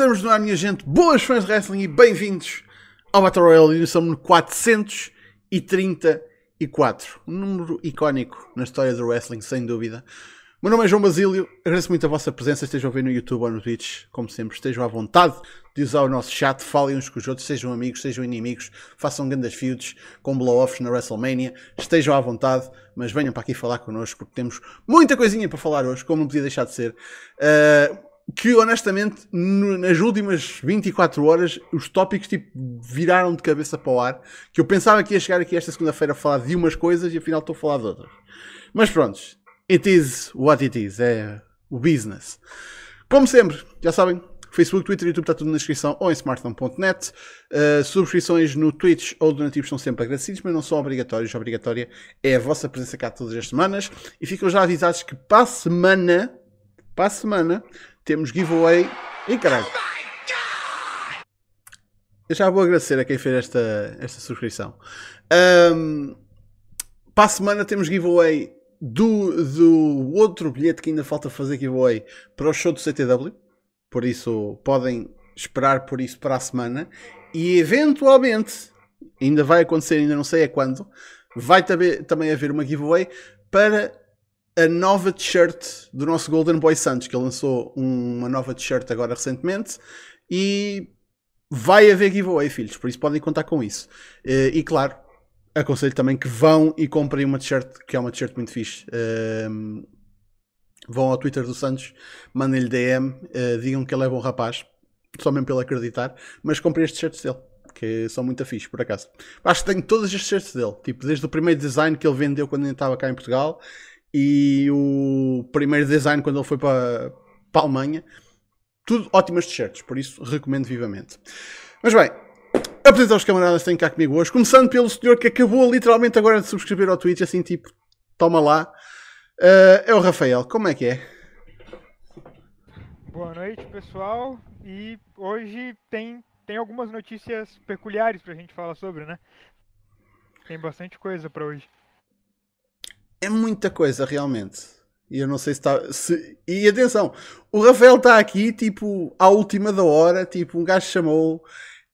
Estamos no ar, minha gente. Boas fãs de wrestling e bem-vindos ao Battle Royale edição número 434. Um número icónico na história do wrestling, sem dúvida. O meu nome é João Basílio, agradeço muito a vossa presença, estejam a ver no YouTube ou no Twitch, como sempre, estejam à vontade de usar o nosso chat, falem uns com os outros, sejam amigos, sejam inimigos, façam grandes feuds com blow-offs na WrestleMania, estejam à vontade, mas venham para aqui falar connosco, porque temos muita coisinha para falar hoje, como não podia deixar de ser. Uh, que honestamente, no, nas últimas 24 horas, os tópicos tipo, viraram de cabeça para o ar. Que eu pensava que ia chegar aqui esta segunda-feira a falar de umas coisas e afinal estou a falar de outras. Mas pronto, it is what it is. É o business. Como sempre, já sabem, Facebook, Twitter YouTube está tudo na descrição ou em smartphone.net. Uh, subscrições no Twitch ou donativos são sempre agradecidos, mas não são obrigatórios. Obrigatória é a vossa presença cá todas as semanas. E ficam já avisados que para a semana, para a semana, temos giveaway. E caralho! Eu já vou agradecer a quem fez esta, esta subscrição. Um, para a semana temos giveaway do, do outro bilhete que ainda falta fazer giveaway para o show do CTW. Por isso podem esperar por isso para a semana. E eventualmente, ainda vai acontecer, ainda não sei a quando, vai também haver uma giveaway para a nova t-shirt do nosso Golden Boy Santos, que lançou uma nova t-shirt agora recentemente e vai haver giveaway, filhos, por isso podem contar com isso. Eh, e claro, aconselho também que vão e comprem uma t-shirt, que é uma t-shirt muito fixe. Ehm, vão ao Twitter do Santos, mandem-lhe DM, eh, digam que ele é bom rapaz, só mesmo pelo acreditar, mas comprem as t-shirts dele. Que são muito fixe, por acaso. Acho que tenho todas as t-shirts dele, tipo, desde o primeiro design que ele vendeu quando ele estava cá em Portugal e o primeiro design quando ele foi para, a Alemanha. Tudo ótimas t-shirts, por isso recomendo vivamente. Mas bem, apresentar os camaradas que têm cá comigo hoje, começando pelo senhor que acabou literalmente agora de subscrever ao Twitch, assim tipo, toma lá. Uh, é o Rafael, como é que é? Boa noite, pessoal. E hoje tem, tem algumas notícias peculiares pra gente falar sobre, né? Tem bastante coisa para hoje é muita coisa realmente. E eu não sei se está. Se... E atenção, o Rafael está aqui, tipo, à última da hora. Tipo, um gajo chamou,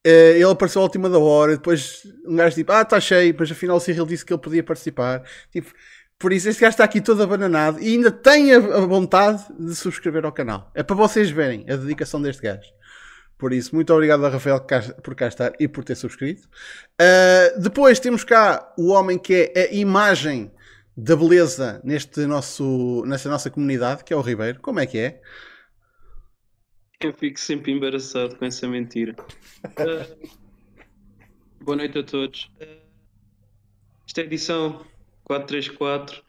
eh, ele apareceu à última da hora. Depois, um gajo tipo, ah, está cheio. Depois, afinal, o Cyril disse que ele podia participar. Tipo, por isso, este gajo está aqui todo abananado e ainda tem a, vontade de subscrever ao canal. É para vocês verem a dedicação deste gajo. Por isso, muito obrigado a Rafael por cá estar e por ter subscrito. Uh, depois temos cá o homem que é a imagem da beleza neste nosso, nesta nossa comunidade, que é o Ribeiro. Como é que é? Eu fico sempre embaraçado com essa mentira. Uh, boa noite a todos. Uh, esta é a edição 434,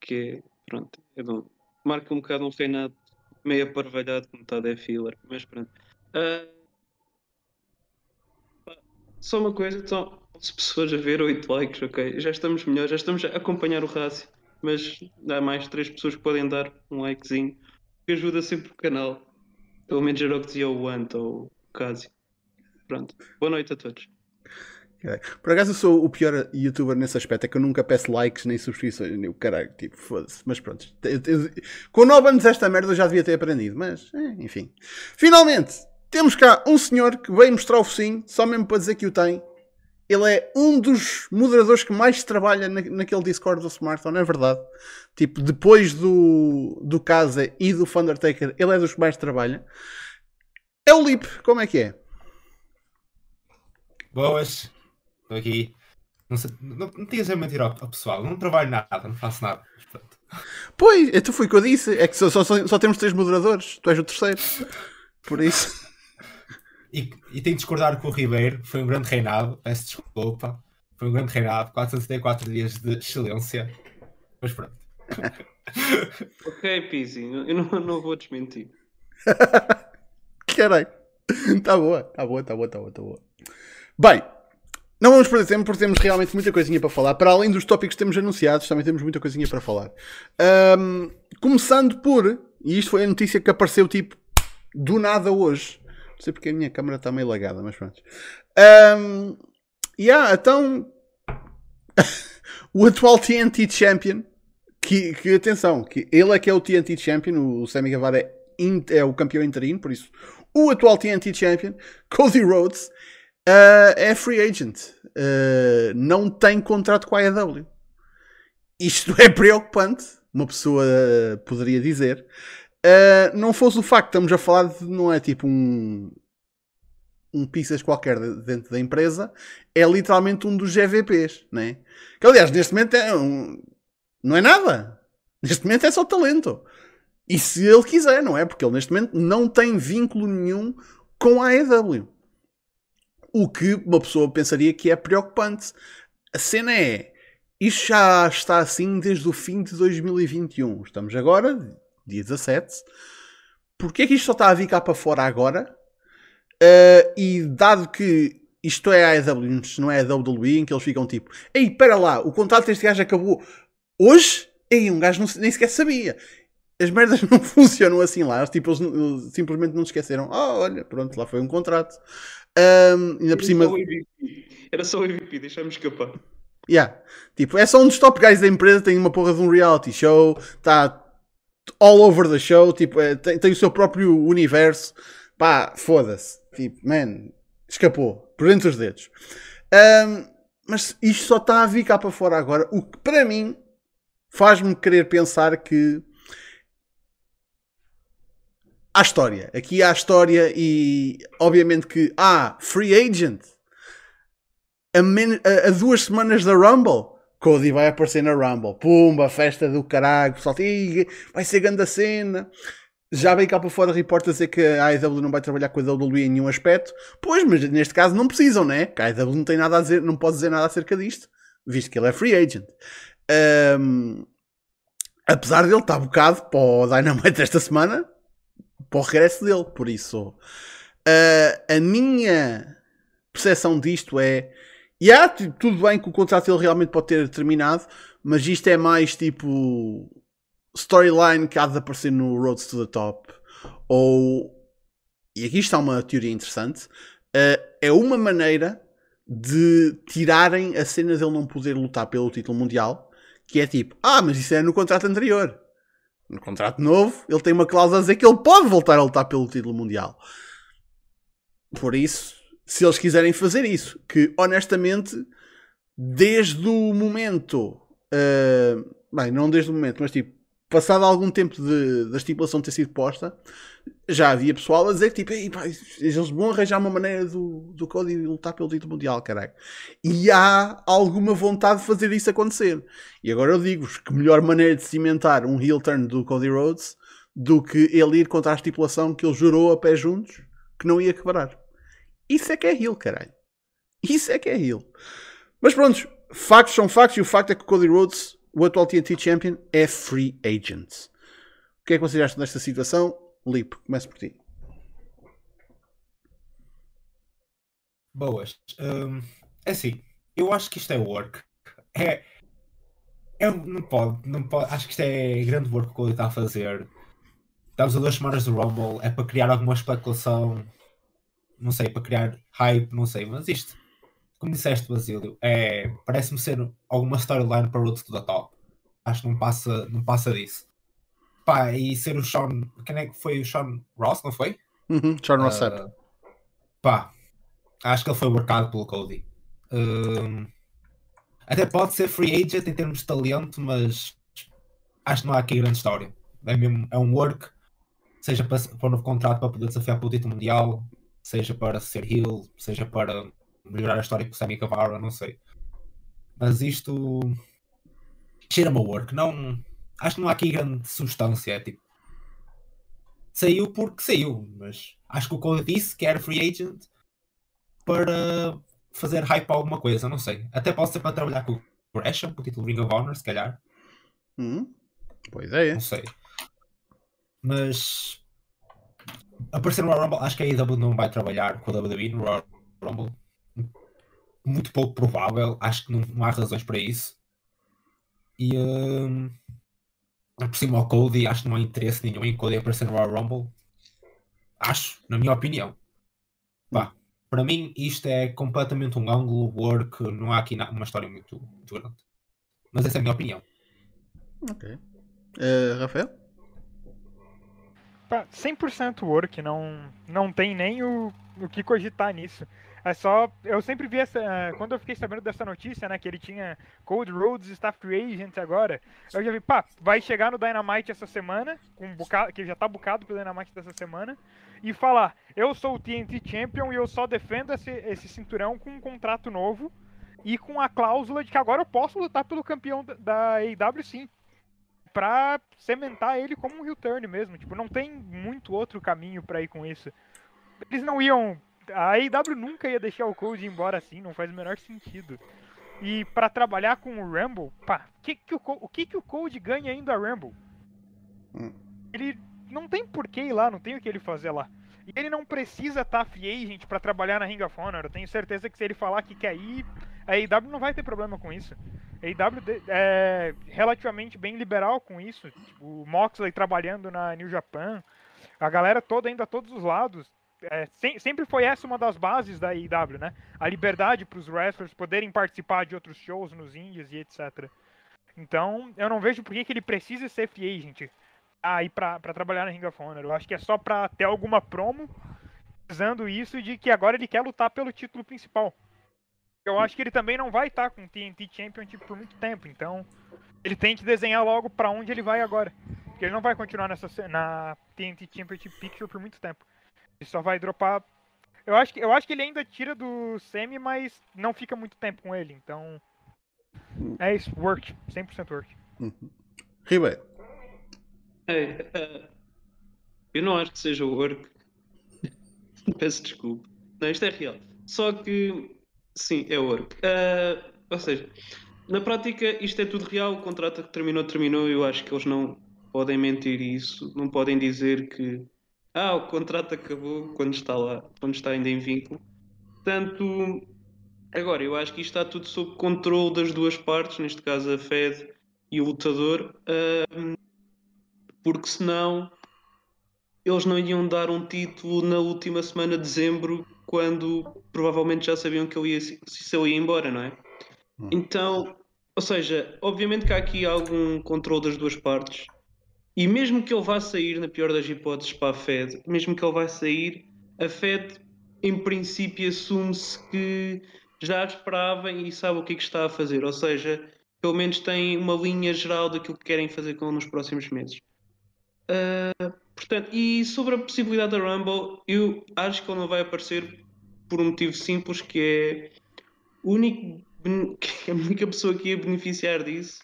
que é, pronto, é bom. Marca um bocado um reinado meio aparvalhado, como está é filler, mas pronto. Uh, só uma coisa, então, 11 pessoas a ver, 8 likes, ok. Já estamos melhor, já estamos a acompanhar o rácio. Mas há mais 3 pessoas que podem dar um likezinho, que ajuda sempre o canal. Pelo menos era o que dizia o Ant ou o Cásio. Pronto. Boa noite a todos. Por acaso eu sou o pior youtuber nesse aspecto, é que eu nunca peço likes nem subscrições, nem o caralho, tipo, foda-se. Mas pronto, com 9 anos esta merda eu já devia ter aprendido, mas é, enfim. Finalmente, temos cá um senhor que veio mostrar o focinho, só mesmo para dizer que o tem, ele é um dos moderadores que mais trabalha na, naquele Discord do Smartphone, é verdade. Tipo, depois do, do Casa e do Undertaker, ele é dos que mais trabalha. É o Lip, como é que é? Boas, estou aqui. Não, sei, não, não tinha a mentir ao, ao, pessoal, não trabalho nada, não faço nada. Pois, então foi o que eu disse. É que só, só, só temos três moderadores, tu és o terceiro. Por isso. E, e tenho de discordar com o Ribeiro, foi um grande reinado, peço desculpa. Foi um grande reinado, 474 dias de excelência. Mas pronto. ok, Pizzi, eu não, não vou desmentir. Caralho. Tá boa, tá boa, tá boa, tá boa, tá boa. Bem, não vamos perder tempo porque temos realmente muita coisinha para falar. Para além dos tópicos que temos anunciados, também temos muita coisinha para falar. Um, começando por, e isto foi a notícia que apareceu tipo do nada hoje sei porque a minha câmera está meio lagada, mas pronto. Um, yeah, então. o atual TNT Champion. Que, que, atenção, que ele é que é o TNT Champion, o Sammy Guevara é, é o campeão interino, por isso o atual TNT Champion, Cody Rhodes, uh, é free agent. Uh, não tem contrato com a AEW. Isto é preocupante, uma pessoa poderia dizer. Uh, não fosse o facto, estamos a falar de, não é tipo um, um pizzas qualquer dentro da empresa, é literalmente um dos GVPs, né? Que aliás, neste momento é um, não é nada. Neste momento é só talento. E se ele quiser, não é? Porque ele neste momento não tem vínculo nenhum com a AEW. O que uma pessoa pensaria que é preocupante. A cena é, isto já está assim desde o fim de 2021. Estamos agora, dia 17. Porquê é que isto só está a vir cá para fora agora? Uh, e dado que isto é a AEW, não é a WWE, em que eles ficam tipo: Ei, espera lá, o contrato deste gajo acabou hoje? Ei, um gajo não, nem sequer sabia. As merdas não funcionam assim lá. Tipo, eles, eles simplesmente não esqueceram. Ah, oh, olha, pronto, lá foi um contrato. Um, ainda por cima. Era só o MVP, deixa-me escapar. Yeah. Tipo, é só um dos top guys da empresa, tem uma porra de um reality show, está all over the show, tipo, é, tem, tem o seu próprio universo. Pá, foda-se. Tipo, man, escapou. Por dentro dos dedos. Um, mas isto só está a vir cá para fora agora. O que para mim faz-me querer pensar que há história. Aqui há história e obviamente que há ah, free agent a, a, a, duas semanas da Rumble. Cody vai aparecer na Rumble. Pumba, festa do caralho. Pessoal, vai ser grande a cena. Já veio cá para fora reporta dizer que a AEW não vai trabalhar com a WWE em nenhum aspecto. Pois, mas neste caso não precisam, né? Que a AEW não tem nada a dizer, não pode dizer nada acerca disto, visto que ele é free agent. Um, apesar dele estar bocado para o Dynamite desta semana, para o regresso dele. Por isso, uh, a minha percepção disto é. E yeah, tudo bem que o contrato dele realmente pode ter terminado, mas isto é mais tipo storyline que há de aparecer no Roads to the Top, ou, e aqui está uma teoria interessante, uh, é uma maneira de tirarem a cena dele não poder lutar pelo título mundial, que é tipo, ah, mas isso é no contrato anterior. No contrato novo, ele tem uma cláusula a dizer que ele pode voltar a lutar pelo título mundial. Por isso, se eles quiserem fazer isso, que honestamente, desde o momento, uh, bem, não desde o momento, mas tipo, passado algum tempo de, da estipulação ter sido posta, já havia pessoal a dizer que tipo, pá, eles vão arranjar uma maneira do, do Cody lutar pelo título mundial, caralho. E há alguma vontade de fazer isso acontecer. E agora eu digo-vos que melhor maneira de cimentar um heel turn do Cody Rhodes do que ele ir contra a estipulação que ele jurou a pé juntos que não ia quebrar. Isso é que é heel, caralho. Isso é que é heel. Mas pronto, factos são factos e o facto é que o Cody Rhodes o atual TNT Champion é free agent. O que é que vocês acham desta situação? Lipe, começo por ti. Boas. Um, é assim, eu acho que isto é work. É, é, não, pode, não pode. Acho que isto é grande work que o está a fazer. Estamos a duas semanas do Rumble. É para criar alguma especulação. Não sei, para criar hype, não sei. Mas isto como disseste, Basílio, é, parece-me ser alguma storyline para o to the Top. Acho que não passa, não passa disso. Pá, e ser o Sean. Quem é que foi o Sean Ross, não foi? Uhum, Sean Ross. Uh, pá, acho que ele foi workado pelo Cody. Um, até pode ser free agent em termos de talento, mas acho que não há aqui grande história. É, mesmo, é um work, seja para, para um novo contrato para poder desafiar pelo título mundial, seja para ser heel, seja para melhorar a história com o Sammy Guevara, não sei. Mas isto cheira-me a work. Não, acho que não há aqui grande substância. É tipo, saiu porque saiu, mas acho que o Cody disse que era free agent para fazer hype a alguma coisa, não sei. Até pode ser para trabalhar com o Gresham, com o título Ring of Honor, se calhar. Hum, boa ideia. Não sei. Mas aparecer no Royal Rumble, acho que a AEW não vai trabalhar com a WWE no Royal Rumble muito pouco provável. Acho que não, não há razões para isso. E um, por cima ao Cody, acho que não há interesse nenhum em Cody aparecer no Royal Rumble. Acho, na minha opinião. Pá, para mim, isto é completamente um ângulo work. Não há aqui uma história muito, muito grande. Mas essa é a minha opinião. Ok. Uh, Rafael? Pá, 100% work, não, não tem nem o, o que cogitar nisso. É só. Eu sempre vi essa. Quando eu fiquei sabendo dessa notícia, né? Que ele tinha Cold Roads Staff Free agora. Eu já vi, pá, vai chegar no Dynamite essa semana, com que já tá bucado pro Dynamite dessa semana, e falar: Eu sou o TNT Champion e eu só defendo esse, esse cinturão com um contrato novo e com a cláusula de que agora eu posso lutar pelo campeão da, da AEW sim. Pra cimentar ele como um heel turn mesmo. Tipo, não tem muito outro caminho para ir com isso. Eles não iam a AEW nunca ia deixar o Code embora assim, não faz o menor sentido. E para trabalhar com o Rumble, pá, que que o, o que, que o Code ganha indo a Rumble? Hum. Ele não tem porquê ir lá, não tem o que ele fazer lá. E ele não precisa estar tá free agent para trabalhar na Ring of Honor. Eu tenho certeza que se ele falar que quer ir, a AEW não vai ter problema com isso. A AEW é relativamente bem liberal com isso. Tipo, o Moxley trabalhando na New Japan, a galera toda indo a todos os lados é, sempre foi essa uma das bases da IW, né? A liberdade para os wrestlers poderem participar de outros shows nos indies e etc. Então, eu não vejo por que, que ele precisa ser free agent aí para trabalhar na Ring of Honor. Eu acho que é só para ter alguma promo usando isso de que agora ele quer lutar pelo título principal. Eu acho que ele também não vai estar com o TNT Championship por muito tempo, então ele tem que desenhar logo para onde ele vai agora. Porque ele não vai continuar nessa na TNT Championship Picture por muito tempo. Ele só vai dropar. Eu acho que, eu acho que ele ainda tira do semi, mas não fica muito tempo com ele. Então. É isso, work. 100% work. Uhum. Ribeiro. É, uh, eu não acho que seja work. Peço desculpa. Não, isto é real. Só que. Sim, é work. Uh, ou seja, na prática, isto é tudo real. O contrato que terminou, terminou. Eu acho que eles não podem mentir isso. Não podem dizer que ah, o contrato acabou quando está lá, quando está ainda em vínculo. Portanto, agora eu acho que isto está tudo sob controle das duas partes, neste caso a Fed e o lutador, porque senão eles não iam dar um título na última semana de dezembro, quando provavelmente já sabiam que ele ia, se ele ia embora, não é? Hum. Então, ou seja, obviamente que há aqui algum controle das duas partes. E mesmo que ele vá sair, na pior das hipóteses, para a Fed, mesmo que ele vá sair, a Fed, em princípio, assume-se que já esperava e sabe o que é que está a fazer. Ou seja, pelo menos tem uma linha geral daquilo que querem fazer com ele nos próximos meses. Uh, portanto, e sobre a possibilidade da Rumble, eu acho que ele não vai aparecer por um motivo simples, que é o único, a única pessoa que ia beneficiar disso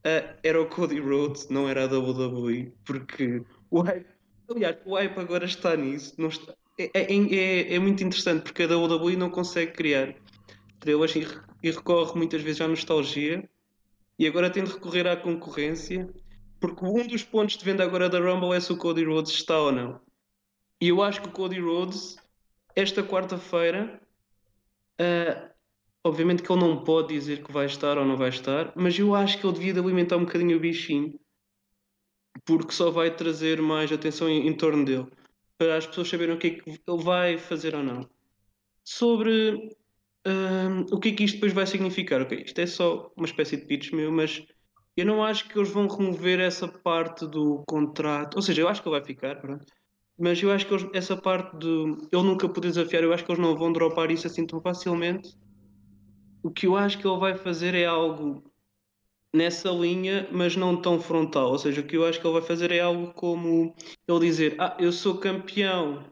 uh, era o Cody Rhodes, não era a WWE, porque o hype, aliás, o hype agora está nisso, não está, é, é, é, é muito interessante porque a WWE não consegue criar estrelas e, e recorre muitas vezes à nostalgia e agora tem de recorrer à concorrência porque um dos pontos de venda agora da Rumble é se o Cody Rhodes está ou não. E eu acho que o Cody Rhodes, esta quarta-feira, uh, Obviamente que ele não pode dizer que vai estar ou não vai estar, mas eu acho que ele devia de alimentar um bocadinho o bichinho, porque só vai trazer mais atenção em, em torno dele, para as pessoas saberem o que é que ele vai fazer ou não. Sobre um, o que é que isto depois vai significar. Okay, isto é só uma espécie de pitch meu, mas eu não acho que eles vão remover essa parte do contrato. Ou seja, eu acho que ele vai ficar, pronto. Mas eu acho que eles, essa parte de ele nunca poder desafiar, eu acho que eles não vão dropar isso assim tão facilmente o que eu acho que ele vai fazer é algo nessa linha, mas não tão frontal. Ou seja, o que eu acho que ele vai fazer é algo como ele dizer: Ah, eu sou campeão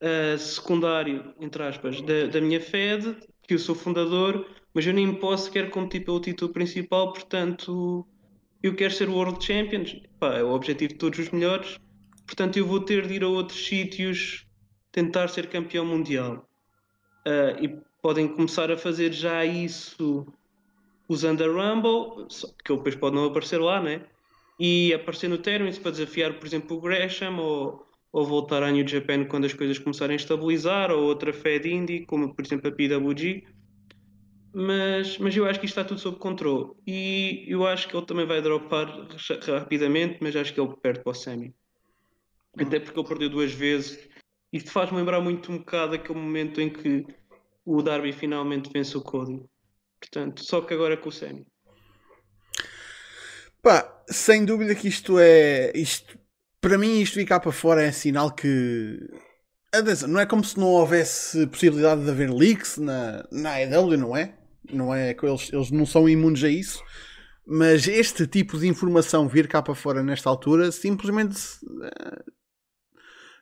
uh, secundário, entre aspas, da, da minha Fed, que eu sou fundador, mas eu nem posso sequer competir pelo título principal, portanto eu quero ser World Champion. Pá, é o objetivo de todos os melhores. Portanto, eu vou ter de ir a outros sítios tentar ser campeão mundial. Uh, e podem começar a fazer já isso usando a Rumble, que ele depois pode não aparecer lá, né? E aparecer no Terminus para desafiar, por exemplo, o Gresham ou, ou voltar à New Japan quando as coisas começarem a estabilizar, ou outra Fed Indie, como por exemplo a PWG. Mas, mas eu acho que isto está tudo sob controle. E eu acho que ele também vai dropar rapidamente, mas acho que ele perde para o Semi. Até porque ele perdeu duas vezes. Isto faz-me lembrar muito um bocado aquele momento em que o Darby finalmente vence o Cody. Portanto, só que agora com o Sammy. Pá, sem dúvida que isto é. Isto para mim isto cá para fora é sinal que. Não é como se não houvesse possibilidade de haver leaks na, na AEW, não é? Não é eles, eles não são imunes a isso. Mas este tipo de informação vir cá para fora nesta altura simplesmente eh,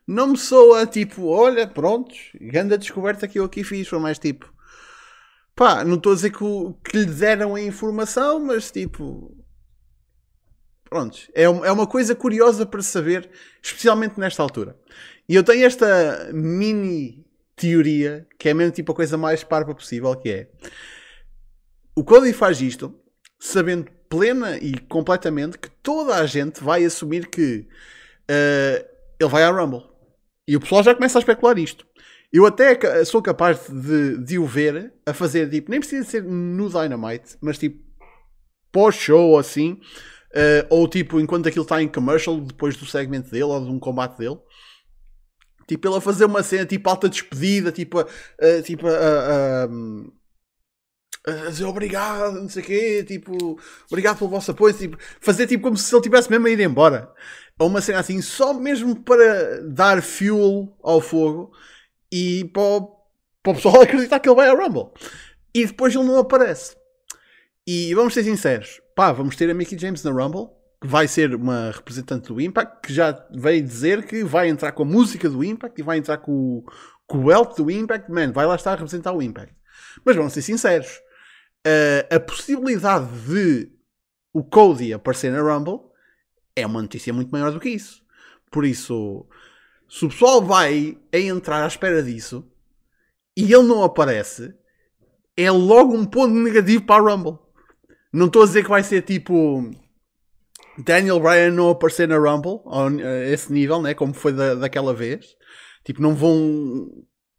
não me soa tipo, olha, prontos, grande descoberta que eu aqui fiz. Foi mais tipo, pá, não estou a dizer que, que lhe deram a informação, mas tipo, prontos, é, é uma coisa curiosa para saber, especialmente nesta altura. E eu tenho esta mini teoria, que é mesmo tipo a coisa mais parva possível, que é o Cody faz isto sabendo plena e completamente que toda a gente vai assumir que eh, ele vai à Rumble. E o pessoal já começa a especular isto. Eu até sou capaz de, de o ver a fazer tipo, nem precisa ser no Dynamite, mas tipo pós-show assim, eh, ou tipo enquanto aquilo está em commercial, depois do segmento dele ou de um combate dele. Tipo, ele a fazer uma cena tipo alta despedida, tipo, a- tipo a- a dizer obrigado, não sei o quê, tipo, obrigado pelo vosso apoio, tipo, fazer tipo como se ele tivesse mesmo a ir embora. Ou uma cena assim, só mesmo para dar fuel ao fogo e para o, para o pessoal acreditar que ele vai ao Rumble. E depois ele não aparece. E vamos ser sinceros, pá, vamos ter a Mickey James na Rumble, que vai ser uma representante do Impact, que já veio dizer que vai entrar com a música do Impact e vai entrar com, com o belt do Impact, man, vai lá estar a representar o Impact. Mas vamos ser sinceros, a- a possibilidade de o Cody aparecer na Rumble é uma notícia muito maior do que isso. Por isso, se o pessoal vai a entrar à espera disso e ele não aparece, é logo um ponto negativo para a Rumble. Não estou a dizer que vai ser tipo Daniel Bryan não aparecer na Rumble a esse nível, né? como foi da, daquela vez. Tipo, não vão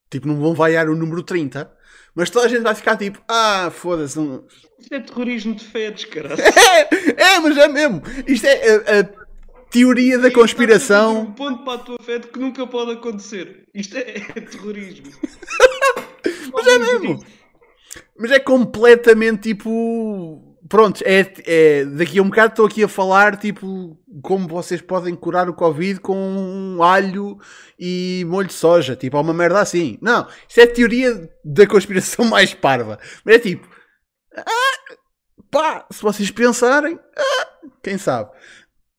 tipo, não vão vaiar o número 30. Mas toda a gente vai ficar tipo, ah, foda-se. Não... Isto é terrorismo de feds, caralho. É, é, mas é mesmo. Isto é a, a teoria da Um conspiração. ponto para a tua fed que nunca pode acontecer. Isto é, é terrorismo. Mas é mesmo. Mas é completamente tipo. Pronto, é, é, daqui a um bocado estou aqui a falar tipo como vocês podem curar o Covid com um alho e molho de soja. Tipo, é uma merda assim. Não, isso é teoria da conspiração mais parva. Mas é tipo. Ah, pá, se vocês pensarem, ah, quem sabe?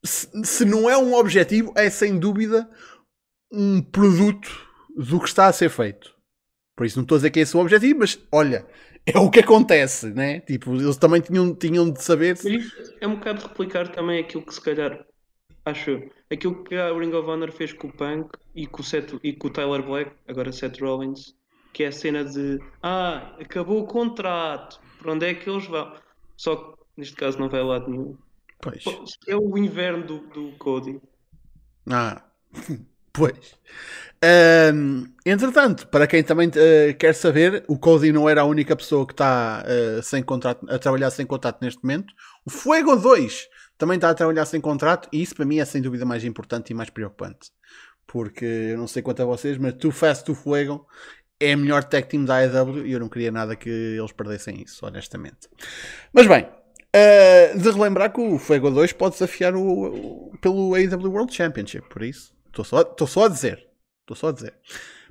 Se, se não é um objetivo, é sem dúvida um produto do que está a ser feito. Por isso não estou a dizer que é esse o objetivo, mas olha, é o que acontece, né? Tipo, eles também tinham, tinham de saber se... É um bocado replicar também aquilo que se calhar, acho eu, aquilo que a Ring of Honor fez com o Punk e com o, Seth, e com o Tyler Black, agora Seth Rollins, que é a cena de ah, acabou o contrato, para onde é que eles vão? Só que neste caso não vai a lado nenhum. Pois. É o inverno do, do Cody. Ah, pois. Ahm, entretanto, para quem também eh, quer saber, o Cody não era a única pessoa que está eh, sem contrato, a trabalhar sem contrato neste momento. O Fuego 2 também está a trabalhar sem contrato e isso para mim é sem dúvida mais importante e mais preocupante. Porque eu não sei quanto a vocês, mas Too Fast Too Fuego é a melhor tag team da AEW e eu não queria nada que eles perdessem isso, honestamente. Mas bem, Uh, de relembrar que o Fuego 2 pode desafiar o, o- pelo AEW World Championship, por isso estou só, estou só a dizer. Estou só a dizer.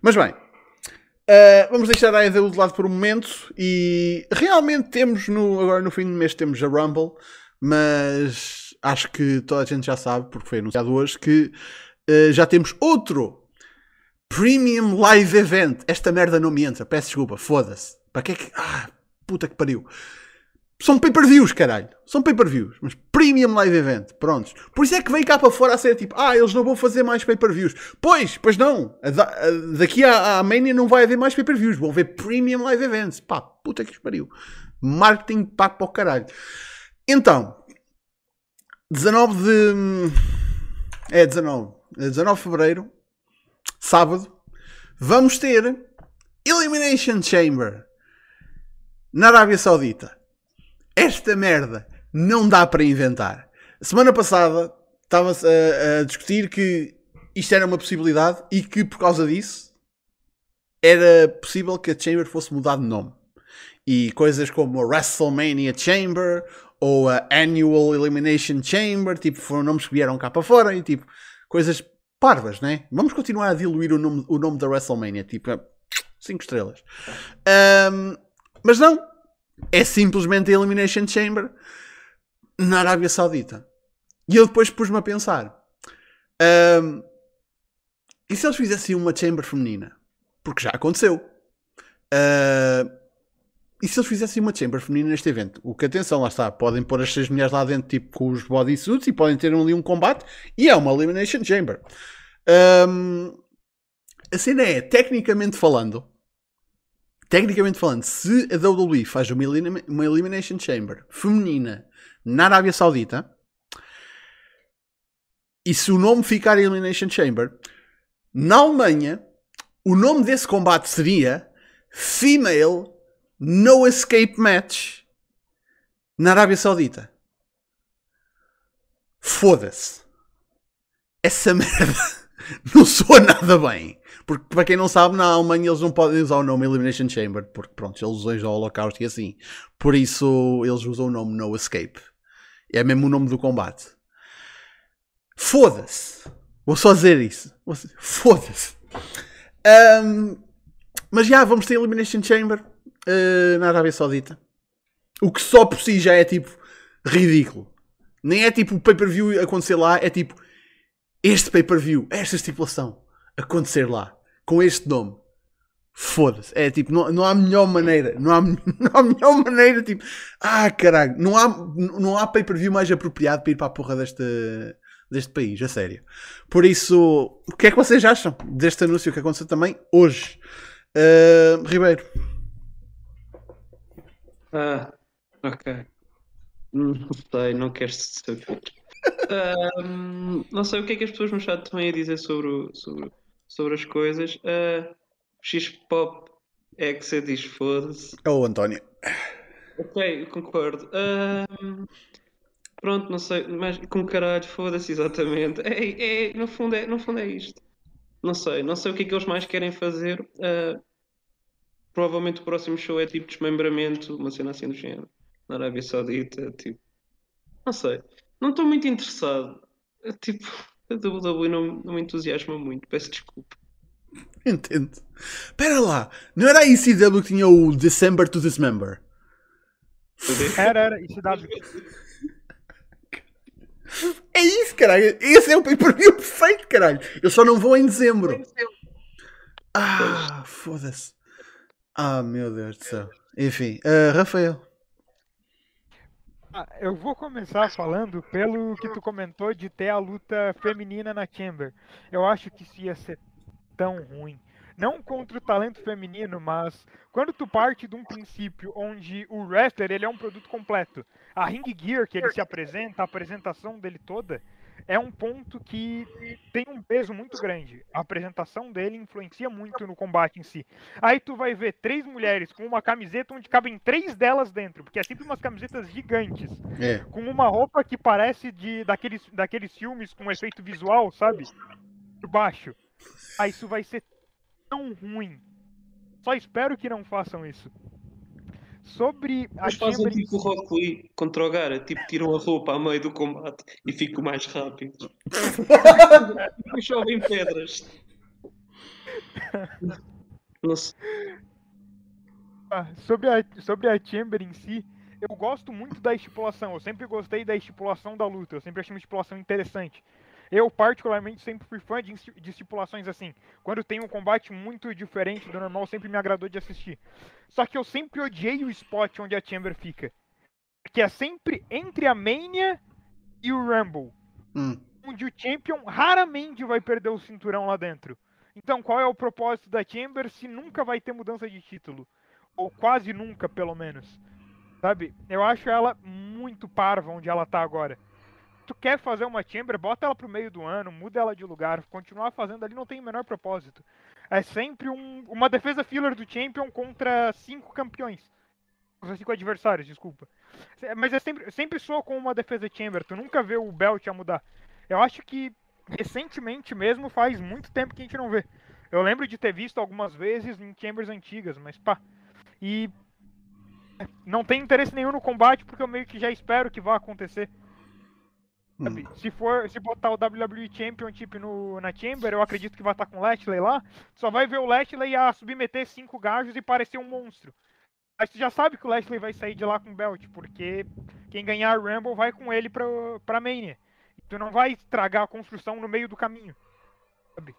Mas bem, uh, vamos deixar a AEW de lado por um momento e realmente temos no, agora no fim do mês temos a Rumble, mas acho que toda a gente já sabe, porque foi anunciado hoje, que uh, já temos outro Premium Live Event. Esta merda não me entra, peço desculpa, foda-se. Para que é que. Ah, puta que pariu. São pay-per-views, caralho. São pay-per-views. Mas Premium Live Event. Prontos. Por isso é que veio cá para fora a ser tipo, ah, eles não vão fazer mais pay-per-views. Pois, pois não. A da- a- daqui à, à Mania não vai haver mais pay-per-views. Vão haver Premium Live Events. Pá, puta que pariu. Marketing pago para o caralho. Então, 19 de. É 19. É 19 de fevereiro. Sábado. Vamos ter Elimination Chamber na Arábia Saudita. Esta merda não dá para inventar. Semana passada estava-se a, a discutir que isto era uma possibilidade e que por causa disso era possível que a Chamber fosse mudar de nome. E coisas como a WrestleMania Chamber ou a Annual Elimination Chamber, tipo, foram nomes que vieram cá para fora e tipo, coisas parvas, né? Vamos continuar a diluir o nome, o nome da WrestleMania, tipo 5 estrelas. Um, mas não, é simplesmente a Elimination Chamber na Arábia Saudita. E eu depois pus-me a pensar: um, e se eles fizessem uma Chamber feminina? Porque já aconteceu. Uh, e se eles fizessem uma chamber feminina neste evento? O que atenção, lá está, podem pôr as seis mulheres lá dentro, tipo com os bodysuits, e podem ter ali um combate, e é uma Elimination Chamber. Um, a cena é, tecnicamente falando, tecnicamente falando, se a WWE faz uma, elim uma Elimination Chamber feminina na Arábia Saudita, e se o nome ficar Elimination Chamber, na Alemanha, o nome desse combate seria Female No Escape Match na Arábia Saudita. Foda-se. Essa merda não soa nada bem. Porque, para quem não sabe, na Alemanha eles não podem usar o nome Elimination Chamber. Porque, pronto, eles usam o Holocaust e assim. Por isso, eles usam o nome No Escape. É mesmo o nome do combate. Foda-se. Vou só dizer isso. Foda-se. Um, mas já, vamos ter Elimination Chamber uh, na Arábia Saudita. O que só por si já é tipo ridículo. Nem é tipo o pay-per-view acontecer lá, é tipo este pay-per-view, esta estipulação acontecer lá, com este nome. Foda-se. É tipo, não, não há melhor maneira. Não há, não há melhor maneira. Tipo, ah, caralho. Não há, não há pay-per-view mais apropriado para ir para a porra desta, deste país, a sério. Por isso, o que é que vocês acham deste anúncio que aconteceu também hoje? Uh, Ribeiro. Ah, ok. Não sei, não queres saber. Uh, não sei o que é que as pessoas no chat estão a dizer sobre, sobre, sobre as coisas. Uh, X-Pop é que você diz foda-se. É o António. Ok, concordo. Uh, Pronto, não sei, mas com caralho, foda-se exatamente. É, é, no, fundo é, no fundo é isto. Não sei, não sei o que é que eles mais querem fazer. Uh, provavelmente o próximo show é tipo desmembramento, uma cena assim do género. Na Arábia Saudita, tipo. Não sei. Não estou muito interessado. Tipo, a WWE não, não me entusiasma muito, peço desculpa. Entendo. Espera lá, não era a ECW que tinha o December to Dismember? Era, era, ECW. É isso, caralho. Esse é o pay-per-view perfeito, caralho. Eu só não vou em dezembro. Ah, foda-se. Ah, meu Deus do céu. Enfim, uh, Rafael. Ah, eu vou começar falando pelo que tu comentou de ter a luta feminina na Chamber. Eu acho que isso ia ser tão ruim não contra o talento feminino, mas quando tu parte de um princípio onde o wrestler ele é um produto completo, a ring gear que ele se apresenta, a apresentação dele toda, é um ponto que tem um peso muito grande. A apresentação dele influencia muito no combate em si. Aí tu vai ver três mulheres com uma camiseta onde cabem três delas dentro, porque é sempre umas camisetas gigantes. É. Com uma roupa que parece de daqueles, daqueles filmes com efeito visual, sabe? Por baixo. Aí isso vai ser tão ruim. Só espero que não façam isso. Sobre Mas fazem Chamber... tipo o Rock Lee contra o Gara, tipo tiram a roupa a meio do combate e ficam mais rápidos. e chovem pedras. Nossa. Ah, sobre, a, sobre a Chamber em si, eu gosto muito da estipulação. Eu sempre gostei da estipulação da luta. Eu sempre achei uma estipulação interessante. Eu, particularmente, sempre fui fã de, de estipulações assim. Quando tem um combate muito diferente do normal, sempre me agradou de assistir. Só que eu sempre odiei o spot onde a Chamber fica. Que é sempre entre a Mania e o Rumble. Hum. Onde o Champion raramente vai perder o cinturão lá dentro. Então, qual é o propósito da Chamber se nunca vai ter mudança de título? Ou quase nunca, pelo menos. Sabe? Eu acho ela muito parva onde ela tá agora tu quer fazer uma chamber, bota ela pro meio do ano, muda ela de lugar, continuar fazendo ali não tem o menor propósito. É sempre um, uma defesa filler do champion contra cinco campeões. Contra cinco adversários, desculpa. Mas é sempre, sempre soa com uma defesa chamber, tu nunca vê o belt a mudar. Eu acho que recentemente mesmo faz muito tempo que a gente não vê. Eu lembro de ter visto algumas vezes em chambers antigas, mas pá. E não tem interesse nenhum no combate porque eu meio que já espero que vá acontecer. Sabe? Se for, se botar o WWE Championship no, na Chamber, eu acredito que vai estar com o Lashley lá. Só vai ver o Lashley a submeter cinco gajos e parecer um monstro. Mas tu já sabe que o Lashley vai sair de lá com o belt, porque quem ganhar a Rumble vai com ele pra, pra Mania. Tu não vai estragar a construção no meio do caminho. Sabe?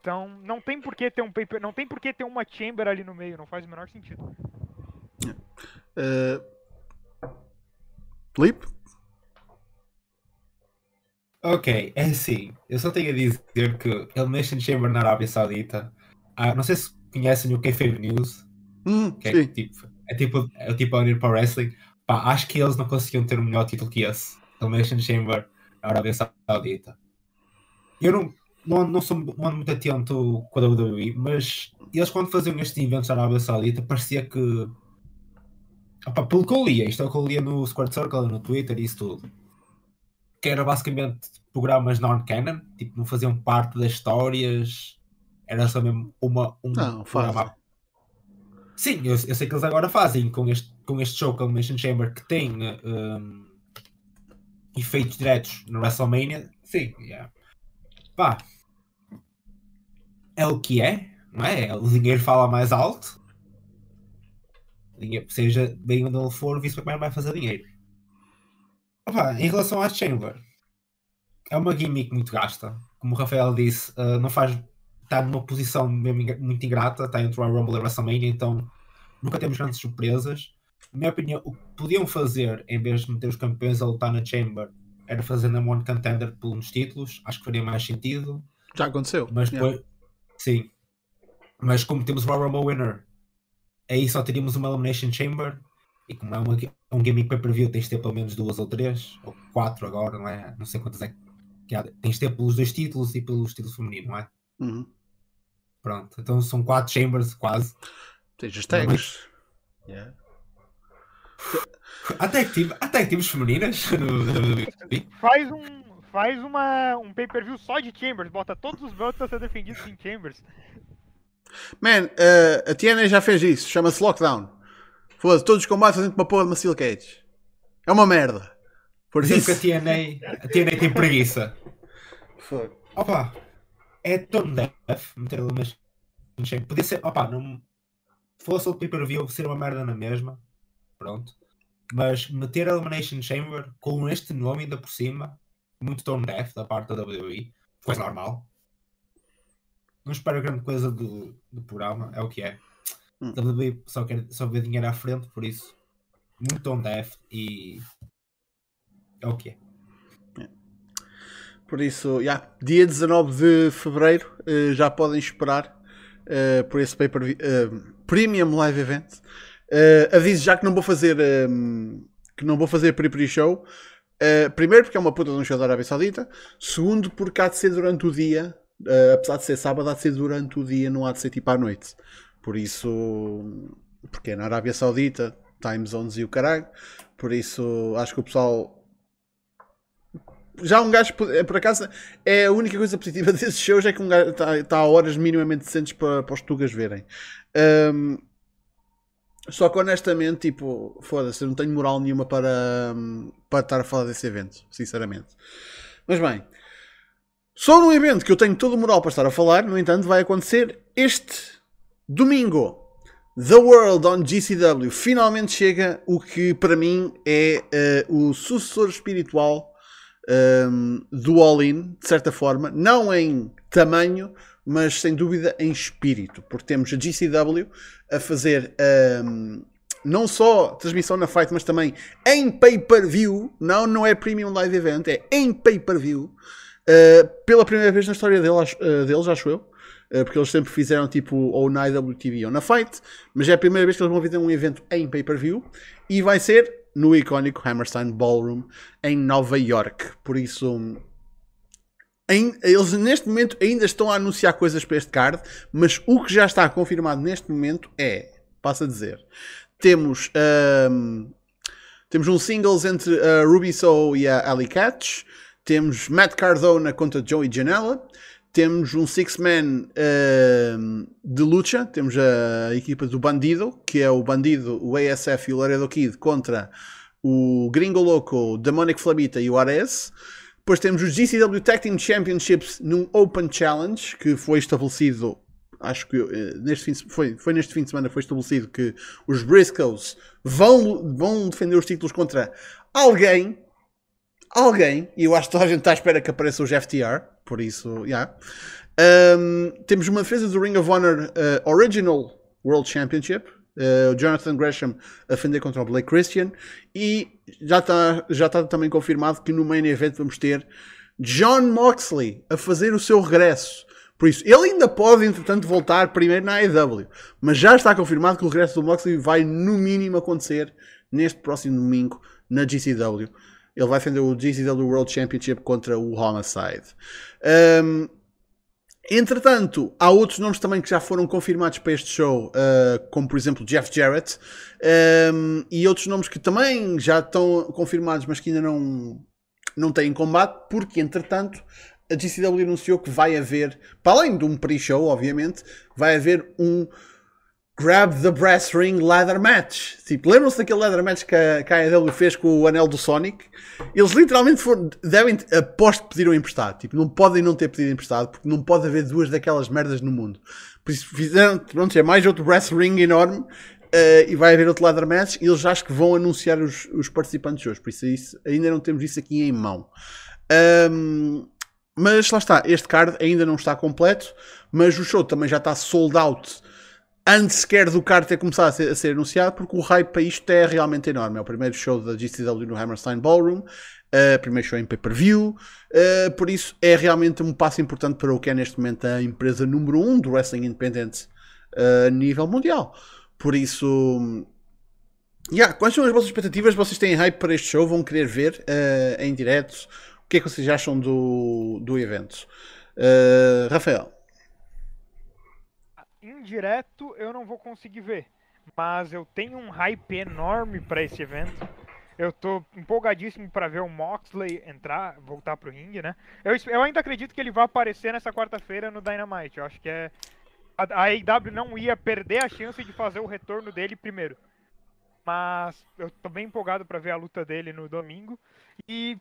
Então não tem por que ter um paper, não tem por que ter uma chamber ali no meio, não faz o menor sentido. Uh, Felipe? Ok, é assim. Eu só tenho a dizer que Elimination Chamber na Arábia Saudita. Ah, não sei se conhecem o Kayfabe News. Hum, Que é, tipo, é tipo é tipo a unir para o wrestling. Pá, acho que eles não conseguiam ter um melhor título que esse. Elimination Chamber na Arábia Saudita. Eu não, não, não sou não muito atento com a WWE, mas eles quando faziam estes eventos na Arábia Saudita parecia que. Opa, pelo que eu lia, isto é o que eu lia no Squared Circle, no Twitter e isso tudo. Que era basicamente programas non-canon, tipo, não faziam parte das histórias, era só mesmo uma, um Não, programa. Sim, eu, eu sei que eles agora fazem com este, com este show, com a Elimination Chamber, que tem um, efeitos diretos no WrestleMania. Sim, yeah. pá, é o que é, não é? O dinheiro fala mais alto. O dinheiro- seja bem onde ele for, o McMahon vai fazer dinheiro. Pá, em relação à Chamber, é uma gimmick muito gasta. Como o Rafael disse, uh, não faz está numa posição muito ingrata, está entre o Royal Rumble e o WrestleMania, então nunca temos grandes surpresas. Na minha opinião, o que podiam fazer, em vez de meter os campeões a lutar na Chamber, era fazer na One Contender pelos títulos, acho que faria mais sentido, Já aconteceu. mas Yeah. depois, sim. Mas como temos o Royal Rumble Winner, aí só teríamos uma Elimination Chamber, e como é uma, um gaming pay-per-view, tens de ter pelo menos duas ou três, ou quatro agora, não é? Não sei quantas é que há. Tens de ter pelos dois títulos e pelos títulos femininos, não é? Uhum. Pronto, então são quatro chambers quase. Tens as tags. Yeah. Há tag, team, há tag teams femininas? Faz um, faz uma, um pay-per-view só de Chambers, bota todos os belts a ser defendidos em Chambers. Man, uh, a TNA já fez isso. Chama-se Lockdown. Foda-se, todos os combates fazem uma porra de uma Steel Cage. É uma merda. Por Dizem isso. que a TNA, a TNA tem preguiça. Fuck. Opa, é tão def meter ali mas Podia ser, opa, não fosse o pay-per-view ser uma merda na mesma. Pronto. Mas meter a Elimination Chamber com este nome ainda por cima, muito tone deaf da parte da WWE, coisa normal. Não espero grande coisa do, do programa, é o que é. Hum. WWE só quer só ver dinheiro à frente, por isso, muito tone deaf e é o que é. Por isso, yeah, dia 19 de fevereiro eh, já podem esperar eh, por esse paper Premium Live Event. Eh, aviso já que não vou fazer ehm, que não vou fazer pre-pre show. Eh, primeiro porque é uma puta de um show da Arábia Saudita. Segundo porque há de ser durante o dia. eh, apesar de ser sábado, há de ser durante o dia, não há de ser tipo à noite. Por isso, porque é na Arábia Saudita, time zones e o caralho. Por isso, acho que o pessoal já um gajo, eh, por acaso, é a única coisa positiva desses shows é que um gajo está a horas minimamente decentes para, para os tugas verem. Ahm, só que honestamente, tipo, foda-se, não tenho moral nenhuma para, hum, para estar a falar desse evento, sinceramente. Mas bem, só num evento que eu tenho todo o moral para estar a falar, no entanto, vai acontecer este domingo. The World on GCW finalmente chega o que para mim é eh, o sucessor espiritual um, do All-In, de certa forma, não em tamanho, mas sem dúvida em espírito, porque temos a GCW a fazer um, não só transmissão na Fight, mas também em pay-per-view. Não, não é Premium Live Event, é em pay-per-view. Uh, pela primeira vez na história dele, acho- uh, deles, acho eu. Uh, porque eles sempre fizeram tipo ou na IWTV ou na Fight, mas é a primeira vez que eles vão fazer um evento em pay-per-view e vai ser no icónico Hammerstein Ballroom em Nova York. Por isso, em- eles neste momento ainda estão a anunciar coisas para este card, mas o que já está confirmado neste momento é, passo a dizer, temos, ahm, temos um singles entre a Ruby Soho e a Ali Catch, temos Matt Cardona contra Joey Janela, temos um six-man ahm, de luta, temos a equipa do Bandido, que é o Bandido, o ASF e o Laredo Kid contra o Gringo Loco, Demonic Flamita e o Ares. Depois temos os GCW Tag Team Championships num Open Challenge, que foi estabelecido, acho que eh, neste fim, foi, foi neste fim de semana foi estabelecido que os Briscoes vão, vão defender os títulos contra alguém, alguém, e eu acho que toda a gente está à espera que apareça os FTR, por isso, já. Um, temos uma defesa do Ring of Honor eh, Original World Championship, o Jonathan Gresham a defender contra o Blake Christian, e já está já tá também confirmado que no main event vamos ter John Moxley a fazer o seu regresso. Por isso, ele ainda pode, entretanto, voltar primeiro na AEW, mas já está confirmado que o regresso do Moxley vai, no mínimo, acontecer neste próximo domingo na GCW. Ele vai defender o GCW World Championship contra o Homicide. Um, Entretanto, há outros nomes também que já foram confirmados para este show, uh, como por exemplo Jeff Jarrett, um, e outros nomes que também já estão confirmados, mas que ainda não, não têm combate, porque entretanto a GCW anunciou que vai haver, para além de um pre-show, obviamente, vai haver um Grab the Brass Ring Ladder Match. Tipo, lembram-se daquele Ladder Match que a, que a AEW fez com o anel do Sonic? Eles literalmente foram, devem, aposto pediram emprestado. Tipo, não podem não ter pedido emprestado, porque não pode haver duas daquelas merdas no mundo. Por isso fizeram, pronto, é mais outro Brass Ring enorme. eh, e vai haver outro ladder match e eles acho que vão anunciar os, os participantes hoje, por isso, isso ainda não temos isso aqui em mão. Ahm, mas lá está, este card ainda não está completo, mas o show também já está sold out antes sequer do card ter começado a ser, a ser anunciado, porque o hype para isto é realmente enorme. É o primeiro show da GCW no Hammerstein Ballroom, uh, primeiro show em pay-per-view, uh, por isso é realmente um passo importante para o que é neste momento a empresa número 1 um do wrestling independente uh, a nível mundial. Por isso, yeah, quais são as vossas expectativas? Vocês têm hype para este show? Vão querer ver uh, em direto? O que é que vocês acham do, do evento? Uh, Rafael. Indireto eu não vou conseguir ver, mas eu tenho um hype enorme para esse evento. Eu tô empolgadíssimo para ver o Moxley entrar, voltar pro ringue, né? Eu, eu ainda acredito que ele vai aparecer nessa quarta-feira no Dynamite. Eu acho que é a, AEW não ia perder a chance de fazer o retorno dele primeiro. Mas eu tô bem empolgado para ver a luta dele no domingo. E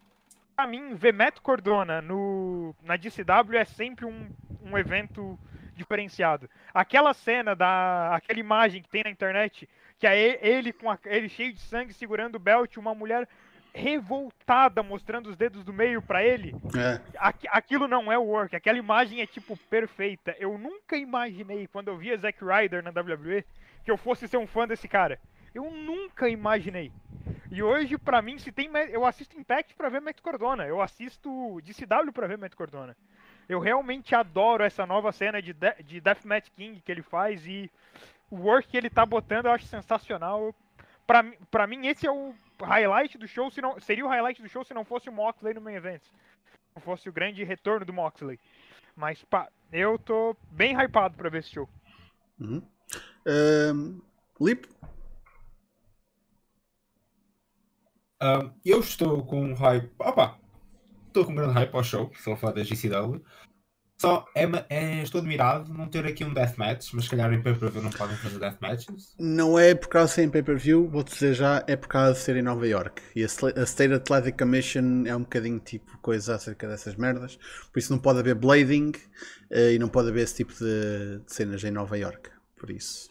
pra mim, ver Matt Cordona no, na DCW é sempre um, um evento diferenciado. Aquela cena da. aquela imagem que tem na internet, que é ele com a, ele cheio de sangue segurando o belt, uma mulher revoltada mostrando os dedos do meio para ele. É. Aqu- aquilo não é work, aquela imagem é tipo perfeita. Eu nunca imaginei quando eu via Zack Ryder na WWE que eu fosse ser um fã desse cara. Eu nunca imaginei. E hoje, pra mim, se tem. Eu assisto Impact pra ver Matt Cordona. Eu assisto DCW pra ver Matt Cordona. Eu realmente adoro essa nova cena de, de, de Deathmatch King que ele faz e o work que ele tá botando eu acho sensacional. Pra, mim- pra mim, esse é o highlight do show. Se não, seria o highlight do show se não fosse o Moxley no main event. Se não fosse o grande retorno do Moxley. Mas, pá, eu tô bem hypado pra ver esse show. Uhum. Um, Lip? Ah, eu estou com um hype. Opa! Estou com um grande hype ao show, a falar da GCW. Só é, é- estou admirado não ter aqui um deathmatch, mas se calhar em pay-per-view não podem fazer deathmatches. Não é por causa de ser em pay-per-view, vou-te dizer já, é por causa de ser em Nova York. E a, a State Athletic Commission é um bocadinho tipo coisa acerca dessas merdas. Por isso não pode haver blading eh, e não pode haver esse tipo de, de cenas em Nova York. Por isso.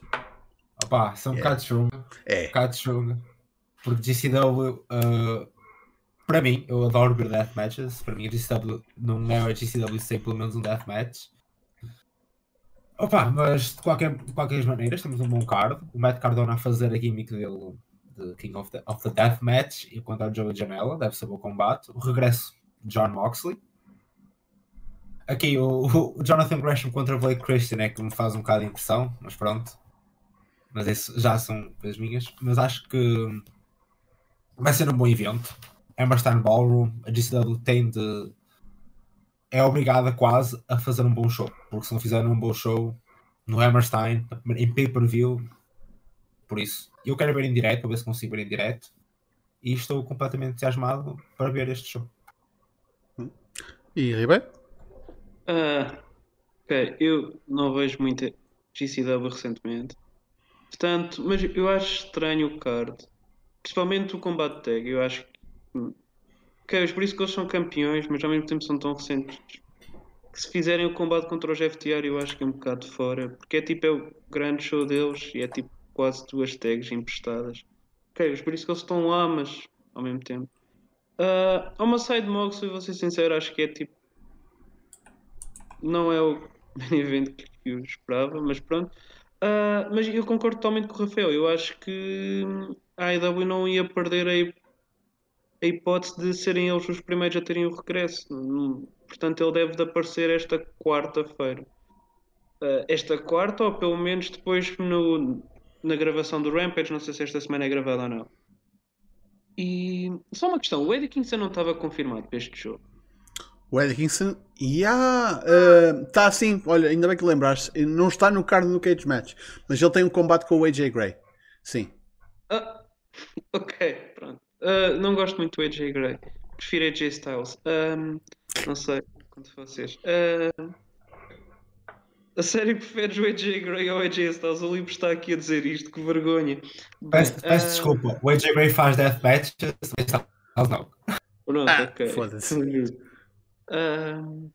Opa, são um Yeah. bocado chunga. É. Um bocado chunga. Porque GCW, ah, para mim, eu adoro ver deathmatches. Para mim, a GCW não é a GCW sem pelo menos um deathmatch. Opa, mas de qualquer, de qualquer maneira, temos um bom card. O Matt Cardona a fazer a gimmick dele de King of the, of the Deathmatch e contra o Joey Janela, deve ser bom combate. O regresso de John Moxley. Aqui o, o Jonathan Gresham contra o Blake Christian é que me faz um bocado de impressão, mas pronto. Mas isso já são as minhas. Mas acho que vai ser um bom evento. Hammerstein Ballroom, a GCW tem de. É obrigada quase a fazer um bom show. Porque se não fizerem um bom show no Hammerstein, em pay-per-view, por isso, eu quero ver em direto, para ver se consigo ver em direto. E estou completamente entusiasmado para ver este show. E Ribeiro? Ah, ok, eu não vejo muita GCW recentemente. Portanto, mas eu acho estranho o card. Principalmente o combate tag. Eu acho que hum, ok, os Briscoes são campeões, mas ao mesmo tempo são tão recentes que se fizerem o combate contra os FTR eu acho que é um bocado fora, porque é tipo é o grande show deles e é tipo quase duas tags emprestadas. Ok, os Briscoes estão lá, mas ao mesmo tempo. Uh, Homicide Moxley, vou ser sincero, acho que é tipo. Não é o main event que eu esperava, mas pronto. Uh, mas eu concordo totalmente com o Rafael. Eu acho que a AEW não ia perder a, a hipótese de serem eles os primeiros a terem o regresso. Portanto, ele deve de aparecer esta quarta-feira. Uh, esta quarta, ou pelo menos depois no, na gravação do Rampage. Não sei se esta semana é gravada ou não. E só uma questão: o Eddie Kingston não estava confirmado para este jogo. O Eddie Kingston, yeah, está uh, assim, olha, ainda bem que lembraste, não está no card no Cage Match, mas ele tem um combate com o AJ Gray. Sim. Uh, ok, pronto. Uh, não gosto muito do AJ Gray. Prefiro AJ Styles. Um, não sei quanto vocês. Uh, a série preferes o AJ Gray ou o AJ Styles? O livro está aqui a dizer isto, que vergonha. Peço, peço desculpa, o AJ Gray faz deathmatch, o Styles não. Pronto, Ah, ok. foda-se. Uh,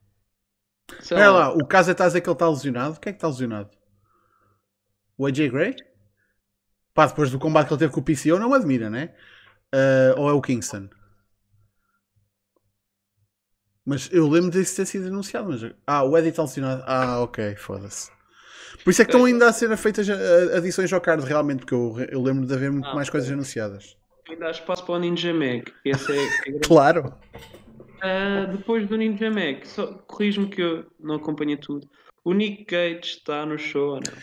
Olha lá. o caso é está a dizer que ele está lesionado. Quem é que está lesionado? O AJ Gray? Pá, depois do combate que ele teve com o PCO, não admira, né? Uh, ou é o Kingston? Mas eu lembro disso ter sido anunciado. Mas... Ah, o Eddie está lesionado. Ah, ok, foda-se. Por isso é que estão ainda a ser feitas uh, adições ao card, realmente, porque eu, eu lembro de haver muito Ah, mais coisas anunciadas. Ainda há espaço para o Ninja Mag. Esse é, é. Claro! Ah, depois do Ninja Mag, só corrijo-me que eu não acompanhei tudo. O Nick Gage está no show ou não?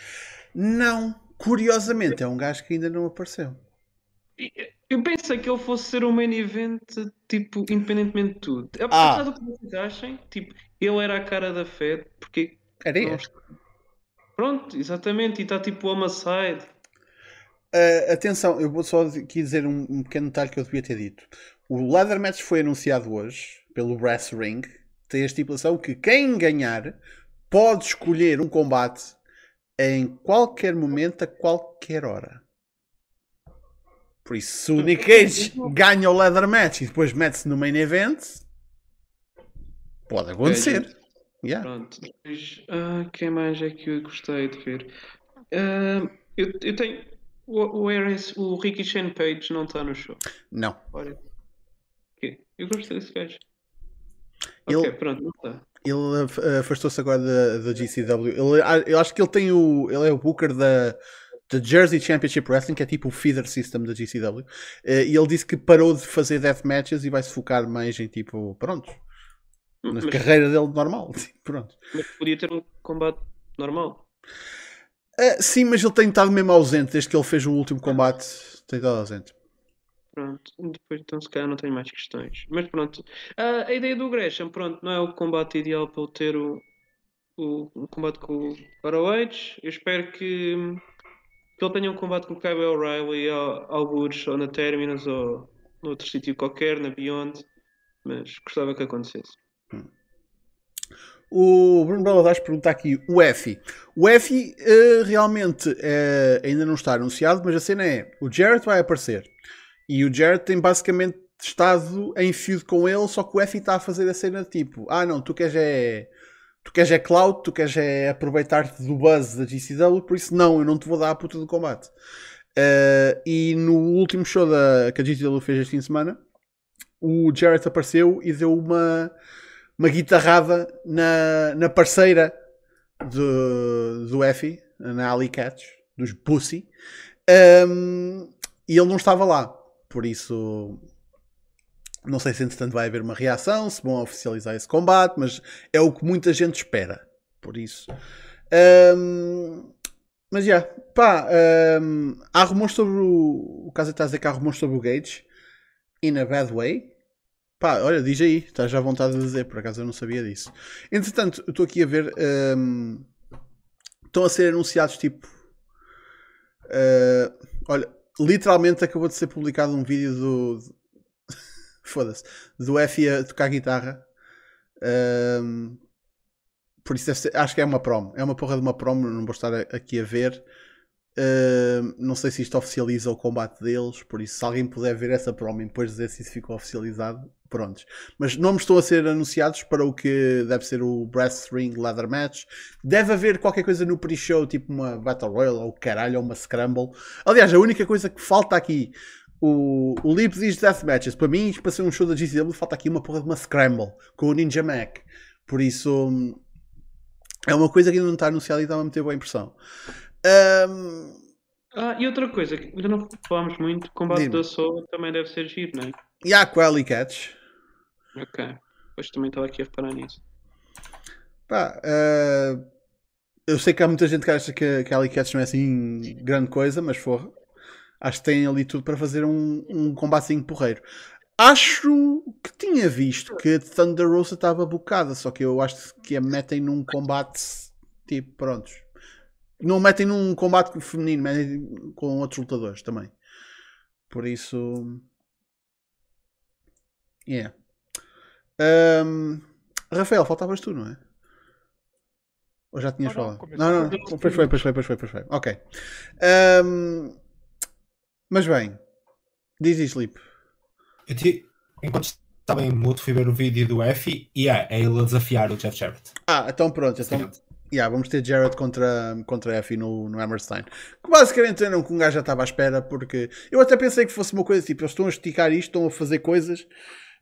Não, curiosamente, é um gajo que ainda não apareceu. Eu pensei que ele fosse ser um main event, tipo, independentemente de tudo. Ah. Apesar do que vocês achem, tipo, ele era a cara da Fed, porque. Era este. Pronto, exatamente, e está tipo homicide. Uh, atenção, eu vou só aqui dizer um, um pequeno detalhe que eu devia ter dito. O Ladder Match foi anunciado hoje pelo Brass Ring. Tem a estipulação que quem ganhar pode escolher um combate em qualquer momento, a qualquer hora. Por isso, se o Nick Cage ganha o Ladder Match e depois mete-se no main event, pode acontecer. Yeah. Pronto, depois, ah, quem mais é que eu gostei de ver? Ah, eu, eu tenho. O, o, o Ricky Shane Page não está no show. Não. Olha. Eu gostei desse gajo. Ele- Ok, pronto, não está. Ele af- afastou-se agora da, da GCW. Ele, ah, eu acho que ele tem o. Ele é o Booker da, da Jersey Championship Wrestling, que é tipo o feeder system da GCW. Eh, e ele disse que parou de fazer death matches e vai se focar mais em tipo. Pronto. Na Mas, carreira dele normal. Pronto. mas podia ter um combate normal. Eh, sim, mas ele tem estado mesmo ausente desde que ele fez o último combate. Tem estado ausente. Pronto, depois então se calhar não tenho mais questões. Mas pronto, Ah, a ideia do Gresham, pronto, não é o combate ideal para ele ter o, o, o combate com o ROH. Eu espero que, que ele tenha um combate com o Kyle O'Reilly, algures ou na Terminus ou noutro sítio qualquer, na Beyond. Mas gostava que acontecesse. O Bruno Baladares pergunta aqui o F. O F eh, realmente eh, ainda não está anunciado, mas a cena é: o Jarrett vai aparecer e o Jarrett tem basicamente estado em feud com ele, só que o F está a fazer a cena tipo: ah, não, tu queres é. Tu queres é cloud, tu queres é aproveitar-te do buzz da GCW, por isso não, eu não te vou dar a puta do combate. Eh, e no último show da, que a GCW fez este fim de semana, o Jarrett apareceu e deu uma uma guitarrada na, na parceira do, do Effie, na Ali Catch, dos Pussy, Um, e ele não estava lá. Por isso, não sei se entretanto vai haver uma reação, se vão oficializar esse combate, mas é o que muita gente espera. Por isso. Um, mas já, pá, um, há rumores sobre o. O caso está a dizer que há rumores sobre o Gage, in a bad way. Pá, olha, diz aí, estás à vontade de dizer, por acaso eu não sabia disso. Entretanto, estou aqui a ver. hum, estão a ser anunciados tipo. ah, olha, literalmente acabou de ser publicado um vídeo do. Foda-se. Do F a tocar guitarra. Hum, por isso ser, acho que é uma promo. É uma porra de uma promo, não vou estar aqui a ver. Não sei se isto oficializa o combate deles, por isso, se alguém puder ver essa promo e depois dizer se isso ficou oficializado, prontos. Mas nomes estão a ser anunciados para o que deve ser o Brass Ring Leather Match. Deve haver qualquer coisa no pre-show, tipo uma Battle Royale ou caralho, ou uma Scramble. Aliás, a única coisa que falta aqui, o, o Lip diz Death Matches. Para mim, para ser um show da GCW, falta aqui uma porra de uma Scramble com o Ninja Mac. Por isso, é uma coisa que ainda não está anunciada e dá-me a meter boa impressão. Um... Ah, e outra coisa, que ainda não falámos muito, combate da Soul também deve ser giro, não é? E há Quelly Catch. Ok, pois também estava aqui a reparar nisso. Pá, uh... eu sei que há muita gente que acha que, que a Alley não é assim grande coisa, mas forra. Acho que tem ali tudo para fazer um, um combatezinho porreiro. Acho que tinha visto que Thunder Rosa estava bocada, só que eu acho que a metem num combate tipo, prontos, não metem num combate feminino, metem com outros lutadores também. Por isso. Yeah. Um, Rafael, faltavas tu, não é? Ou já tinhas falado? Não, não, não. Pois foi, pois foi, pois foi, pois foi. Ok. Um, mas bem, diz Lipe. Eu te, enquanto estava em mudo, fui ver o vídeo do F e é, é ele a desafiar o Jeff Jarrett. Ah, então pronto. Então, Yeah, vamos ter Jared contra, contra Effie no, no Hammerstein. Que basicamente era um que um gajo já estava à espera, porque eu até pensei que fosse uma coisa tipo: eles estão a esticar isto, estão a fazer coisas,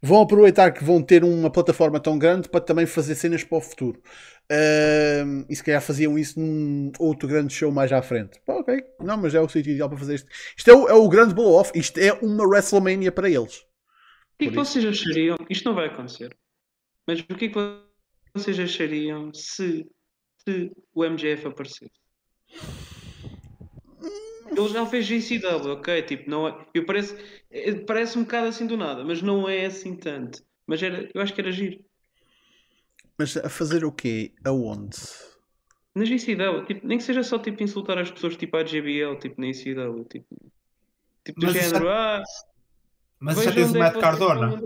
vão aproveitar que vão ter uma plataforma tão grande para também fazer cenas para o futuro. Uh, e se calhar faziam isso num outro grande show mais à frente. Ok, não, mas é o sítio ideal para fazer isto. Isto é o, é o grande blow-off, isto é uma WrestleMania para eles. O que é que vocês achariam? Isto não vai acontecer, mas o que é que vocês achariam se se o MJF aparecer. Ele já fez GCW, ok? Tipo, não é, eu parece, é, parece um bocado assim do nada, mas não é assim tanto. Mas era, eu acho que era giro. Mas a fazer o quê? Aonde? Na GCW, tipo, nem que seja só tipo insultar as pessoas tipo a JBL, tipo na GCW, tipo, tipo do mas género, já... ah, mas já tens o Matt Cardona.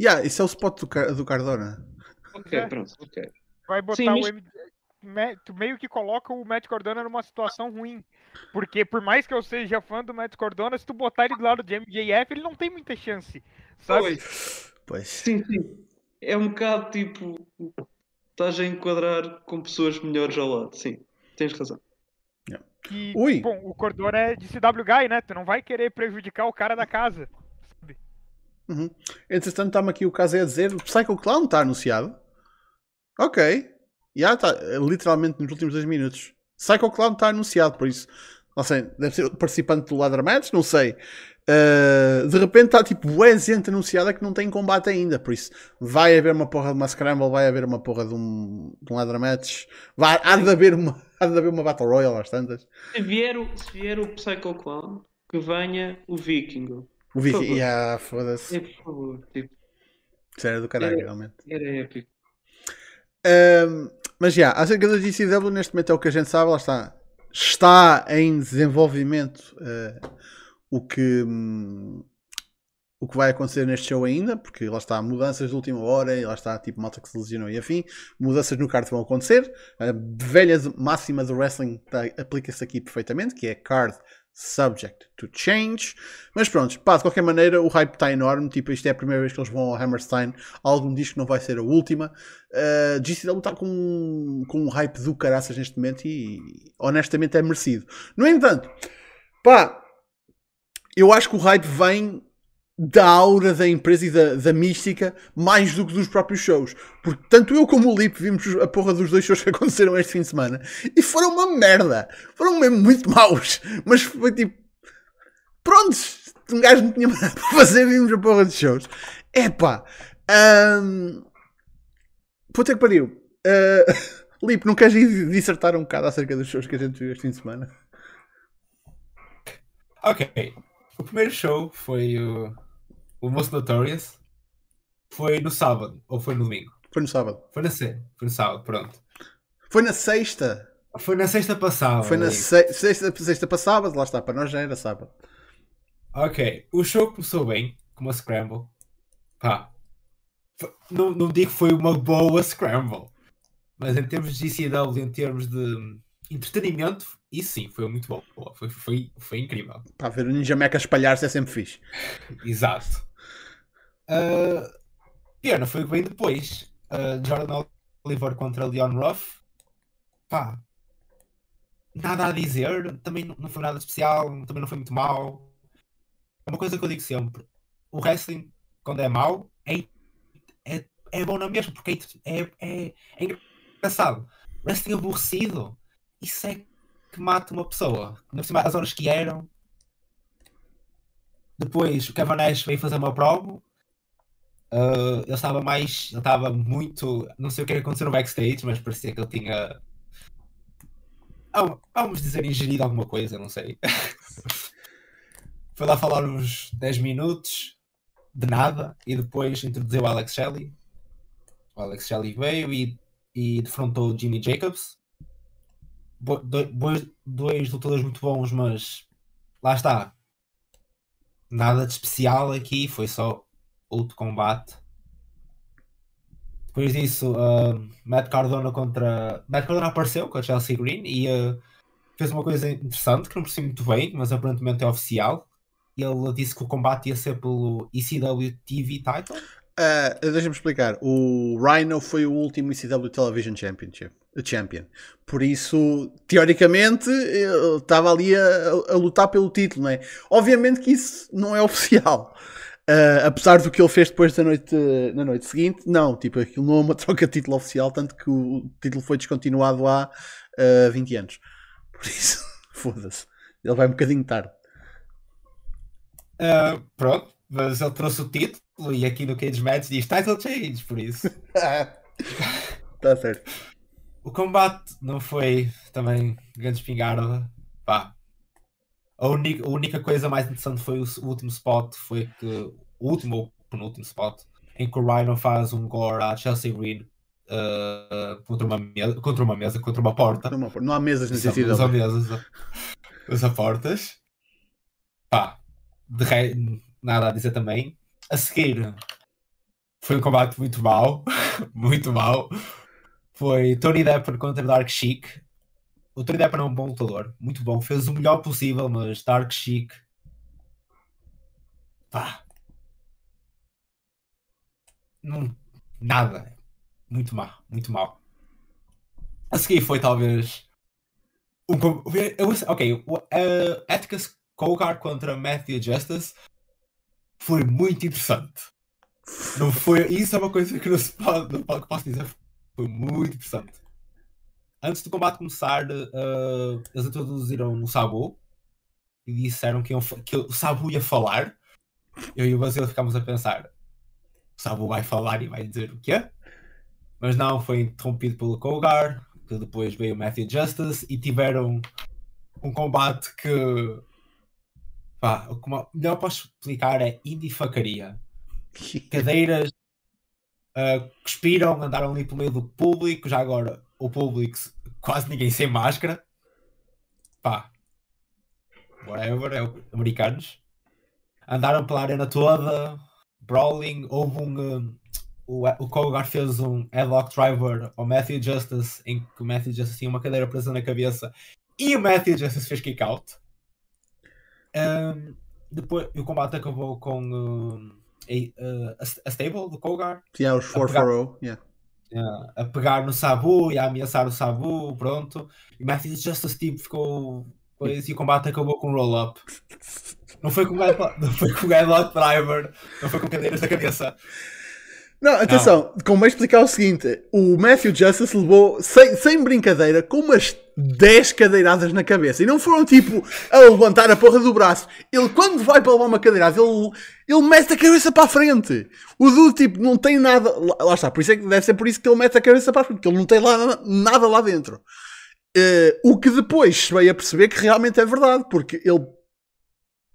Yeah, isso é o spot do, do Cardona. Ok, pronto, ok. Vai botar Sim, o tu meio que coloca o Matt Cordona numa situação ruim. Porque por mais que eu seja fã do Matt Cordona, se tu botar ele do lado de MJF, ele não tem muita chance. Sabe? Pois. pois. Sim, sim. É um bocado tipo. Estás a enquadrar com pessoas melhores ao lado. Sim, tens razão. E, Ui. bom, o Cordona é de CW Guy, né? Tu não vai querer prejudicar o cara da casa. Sabe? Uhum. Entretanto, está-me aqui o caso é a dizer: o Psycho Clown está anunciado. Ok. Já está, literalmente nos últimos dois minutos. Psycho Clown está anunciado, por isso. Não sei, deve ser participante do Ladder Match, não sei. Uh, de repente está tipo bué gente anunciada que não tem combate ainda, por isso vai haver uma porra de uma Scramble, vai haver uma porra de um, de um Ladder Match, vai, há, de haver uma, há de haver uma Battle Royale às tantas. Se vier, o, se vier o Psycho Clown, que venha o Viking. O Viking, yeah, foda-se. É, por favor, tipo. Isso era do caralho, era, realmente. Era épico. Um, mas já, yeah, acerca da GCW, neste momento é o que a gente sabe, lá está. Está em desenvolvimento uh, o, que, um, o que vai acontecer neste show ainda, porque lá está mudanças de última hora e lá está tipo malta que se lesionou e afim. Mudanças no card vão acontecer. A velha máxima do wrestling tá, aplica-se aqui perfeitamente, que é card subject to change. Mas pronto, pá, de qualquer maneira, o hype está enorme. Tipo, isto é a primeira vez que eles vão ao Hammerstein. Algum diz que não vai ser a última. Uh, GCW está com, com um hype do caraças neste momento e honestamente é merecido. No entanto, pá, eu acho que o hype vem da aura da empresa e da, da mística mais do que dos próprios shows. Porque tanto eu como o Lip vimos a porra dos dois shows que aconteceram este fim de semana e foram uma merda. Foram mesmo muito maus. Mas foi tipo. Prontos! Um gajo não tinha nada para fazer, vimos a porra de shows. Epá! Um... Puta que pariu. Uh... Lip, não queres dissertar um bocado acerca dos shows que a gente viu este fim de semana? Ok. O primeiro show foi o o Most Notorious foi no sábado ou foi no domingo? Foi no sábado. Foi na sexta. Foi no sábado, pronto. Foi na sexta. Foi na sexta passada. Foi na se sexta, sexta passada, lá está, para nós já era sábado. Ok, o show começou bem, com uma Scramble. Pá, não, não digo que foi uma boa Scramble, mas em termos de GCW, em termos de entretenimento, Isso sim, foi muito bom. Foi, foi, foi incrível. Pá, ver o Ninja Mecha espalhar-se é sempre fixe. Exato. Uh, Piano foi bem depois. Uh, Jordan Oliver contra Leon Ruff. Pá. Nada a dizer. Também não- não foi nada especial. Também não foi muito mau. É uma coisa que eu digo sempre. O wrestling, quando é mau, é, é, é bom na mesma. Porque é, é, é engraçado. Wrestling aborrecido. Isso é que mata uma pessoa. Por cima, as horas que eram. Depois o Kevin Nash veio fazer uma prova. Uh, ele estava mais. Ele estava muito. Não sei o que aconteceu no backstage, mas parecia que ele tinha. Vamos dizer, ingerido alguma coisa, não sei. Foi lá falar uns 10 minutos de nada e depois introduziu o Alex Shelley. O Alex Shelley veio e, e defrontou o Jimmy Jacobs. Bo- dois lutadores muito bons, mas lá está. Nada de especial aqui, foi só outro combate. Depois disso, uh, Matt Cardona contra. Matt Cardona apareceu com a Chelsea Green e uh, fez uma coisa interessante que não percebi muito bem, mas aparentemente é oficial. Ele disse que o combate ia ser pelo ECW TV title. Ah, Deixa-me explicar. O Rhino foi o último ECW Television Championship. Champion. Por isso, teoricamente, ele estava ali a, a lutar pelo título, não é? Obviamente que isso não é oficial. Ah, apesar do que ele fez depois da noite, na noite seguinte, não, tipo, aquilo não é uma troca de título oficial, tanto que o título foi descontinuado há ah, 20 anos. Por isso, foda-se. Ele vai um bocadinho tarde. Uh, pronto, mas ele trouxe o título e aqui no Cage Match diz title change, por isso. Está certo. O combate não foi também grande espingarda. Pá. A única, a única coisa mais interessante foi o, o último spot. Foi que o último ou penúltimo spot em que o Rhino faz um gore à Chelsea Green uh, contra, uma mesa, contra uma mesa, contra uma porta. Não, não há mesas na Usa, CCW. usa mesas, usa, portas. Pá, de re... nada a dizer também. A seguir foi um combate muito mau, muito mau. Foi Tony Deppen contra Dark Chic. O Deppen é um bom lutador, muito bom, fez o melhor possível, mas Dark Chic. Pá. Não, nada. Muito mal, muito mal. A seguir foi talvez um ok, o uh, Atticus Cogar contra Matthew Justice foi muito interessante. Não foi, isso é uma coisa que não se pode, não posso dizer. Foi muito interessante. Antes do combate começar, uh, eles introduziram o Sabu e disseram que, iam que o Sabu ia falar. Eu e o Basil ficámos a pensar: o Sabu vai falar e vai dizer o quê? Mas não, foi interrompido pelo Kogar, que depois veio o Matthew Justice e tiveram um combate que. Pá, como melhor posso explicar é indie facaria. Cadeiras ah, cuspiram, andaram ali pelo meio do público, já agora o público quase ninguém sem máscara. Pá, whatever, é o- americanos. Andaram pela arena toda, brawling, houve um. um, o, o Kogar fez um headlock driver ao Matthew Justice, em que o Matthew Justice tinha uma cadeira presa na cabeça e o Matthew Justice fez kick out. Um, depois o combate acabou com um, a, a, a stable do Kogar Yeah, os 440. Yeah. A pegar no Sabu e a ameaçar o Sabu, pronto. E Matthew Justice tipo ficou coisa, e o combate acabou com um roll-up. Não foi com o headlock- não foi com o headlock driver, não foi com cadeiras na cabeça. Não, atenção, como vai explicar o seguinte: o Matthew Justice levou, sem, sem brincadeira, com umas 10 cadeiradas na cabeça. E não foram tipo a levantar a porra do braço. Ele, quando vai para levar uma cadeirada, ele, ele mete a cabeça para a frente. O do tipo não tem nada. Lá, está, por isso é que deve ser por isso que ele mete a cabeça para a frente, porque ele não tem lá, nada lá dentro. Eh, o que depois se veio a perceber que realmente é verdade, porque ele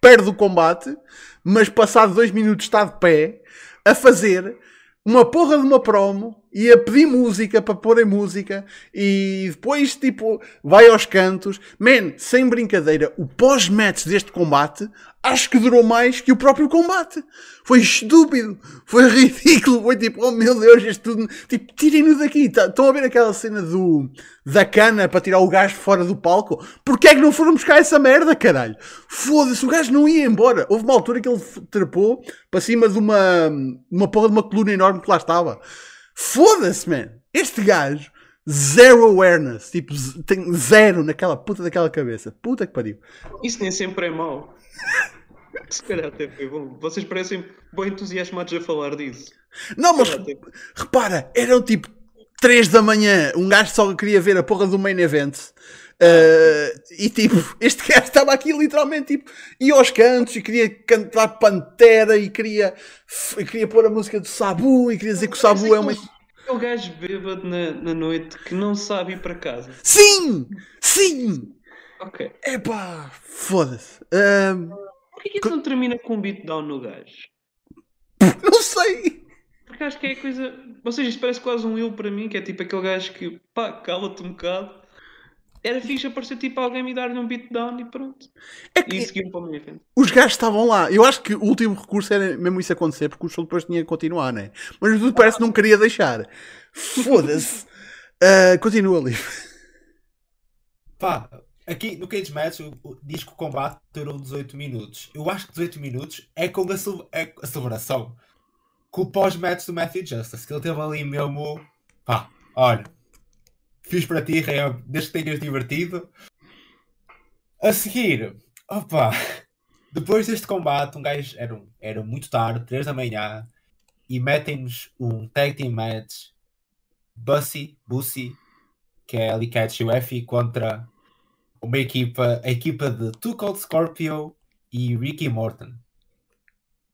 perde o combate, mas passado dois minutos está de pé a fazer uma porra de uma promo e a pedir música para porem música e depois tipo vai aos cantos. Man, sem brincadeira, o pós-match deste combate acho que durou mais que o próprio combate. Foi estúpido, foi ridículo, foi tipo, oh meu Deus, isto tudo. Tipo, tirem-no daqui. Tá- Estão a ver aquela cena do da cana para tirar o gajo fora do palco? Porquê é que não foram buscar essa merda, caralho? Foda-se, o gajo não ia embora. Houve uma altura que ele trepou para cima de uma, uma porra de uma coluna enorme que lá estava. Foda-se, man. Este gajo, zero awareness. Tipo, tem zero naquela puta daquela cabeça. Puta que pariu. Isso nem sempre é mau. Se calhar até foi bom. Vocês parecem bem entusiasmados a falar disso. Não, mas calhar repara, eram tipo 3 da manhã. Um gajo só queria ver a porra do main event. Uh, e tipo, este gajo estava aqui literalmente tipo, ia aos cantos e queria cantar Pantera e queria, e queria pôr a música do Sabu e queria dizer que o Sabu é uma. Aquele gajo bêbado na, na noite que não sabe ir para casa. Sim! Sim! Ok. Epá, foda-se. Um, Porquê que isso não termina com um beatdown no gajo? não sei! Porque acho que é a coisa. Ou seja, isto parece quase um eu para mim, que é tipo aquele gajo que, pá, cala-te um bocado. Era fixe aparecer tipo alguém me dar-lhe um beatdown e pronto. É E que seguir para a minha frente. os gajos estavam lá. Eu acho que o último recurso era mesmo isso acontecer, porque o show depois tinha que continuar, né? Mas tudo parece que não queria deixar. Foda-se. Uh, continua ali. Pá, aqui no Cage Match o- o- diz que o combate durou 18 minutos. Eu acho que 18 minutos é com a, é a celebração. Com o pós-match do Matthew Justice, que ele teve ali mesmo. Pá, olha, fiz para ti, Ram, desde que tenhas divertido. A seguir, opa, depois deste combate, um gajo era, era muito tarde, 3 da manhã, e metem-nos um tag team match Bussy, Bussy, que é ali Catch UF contra uma equipa, a equipa de Two Cold Scorpio e Ricky Morton.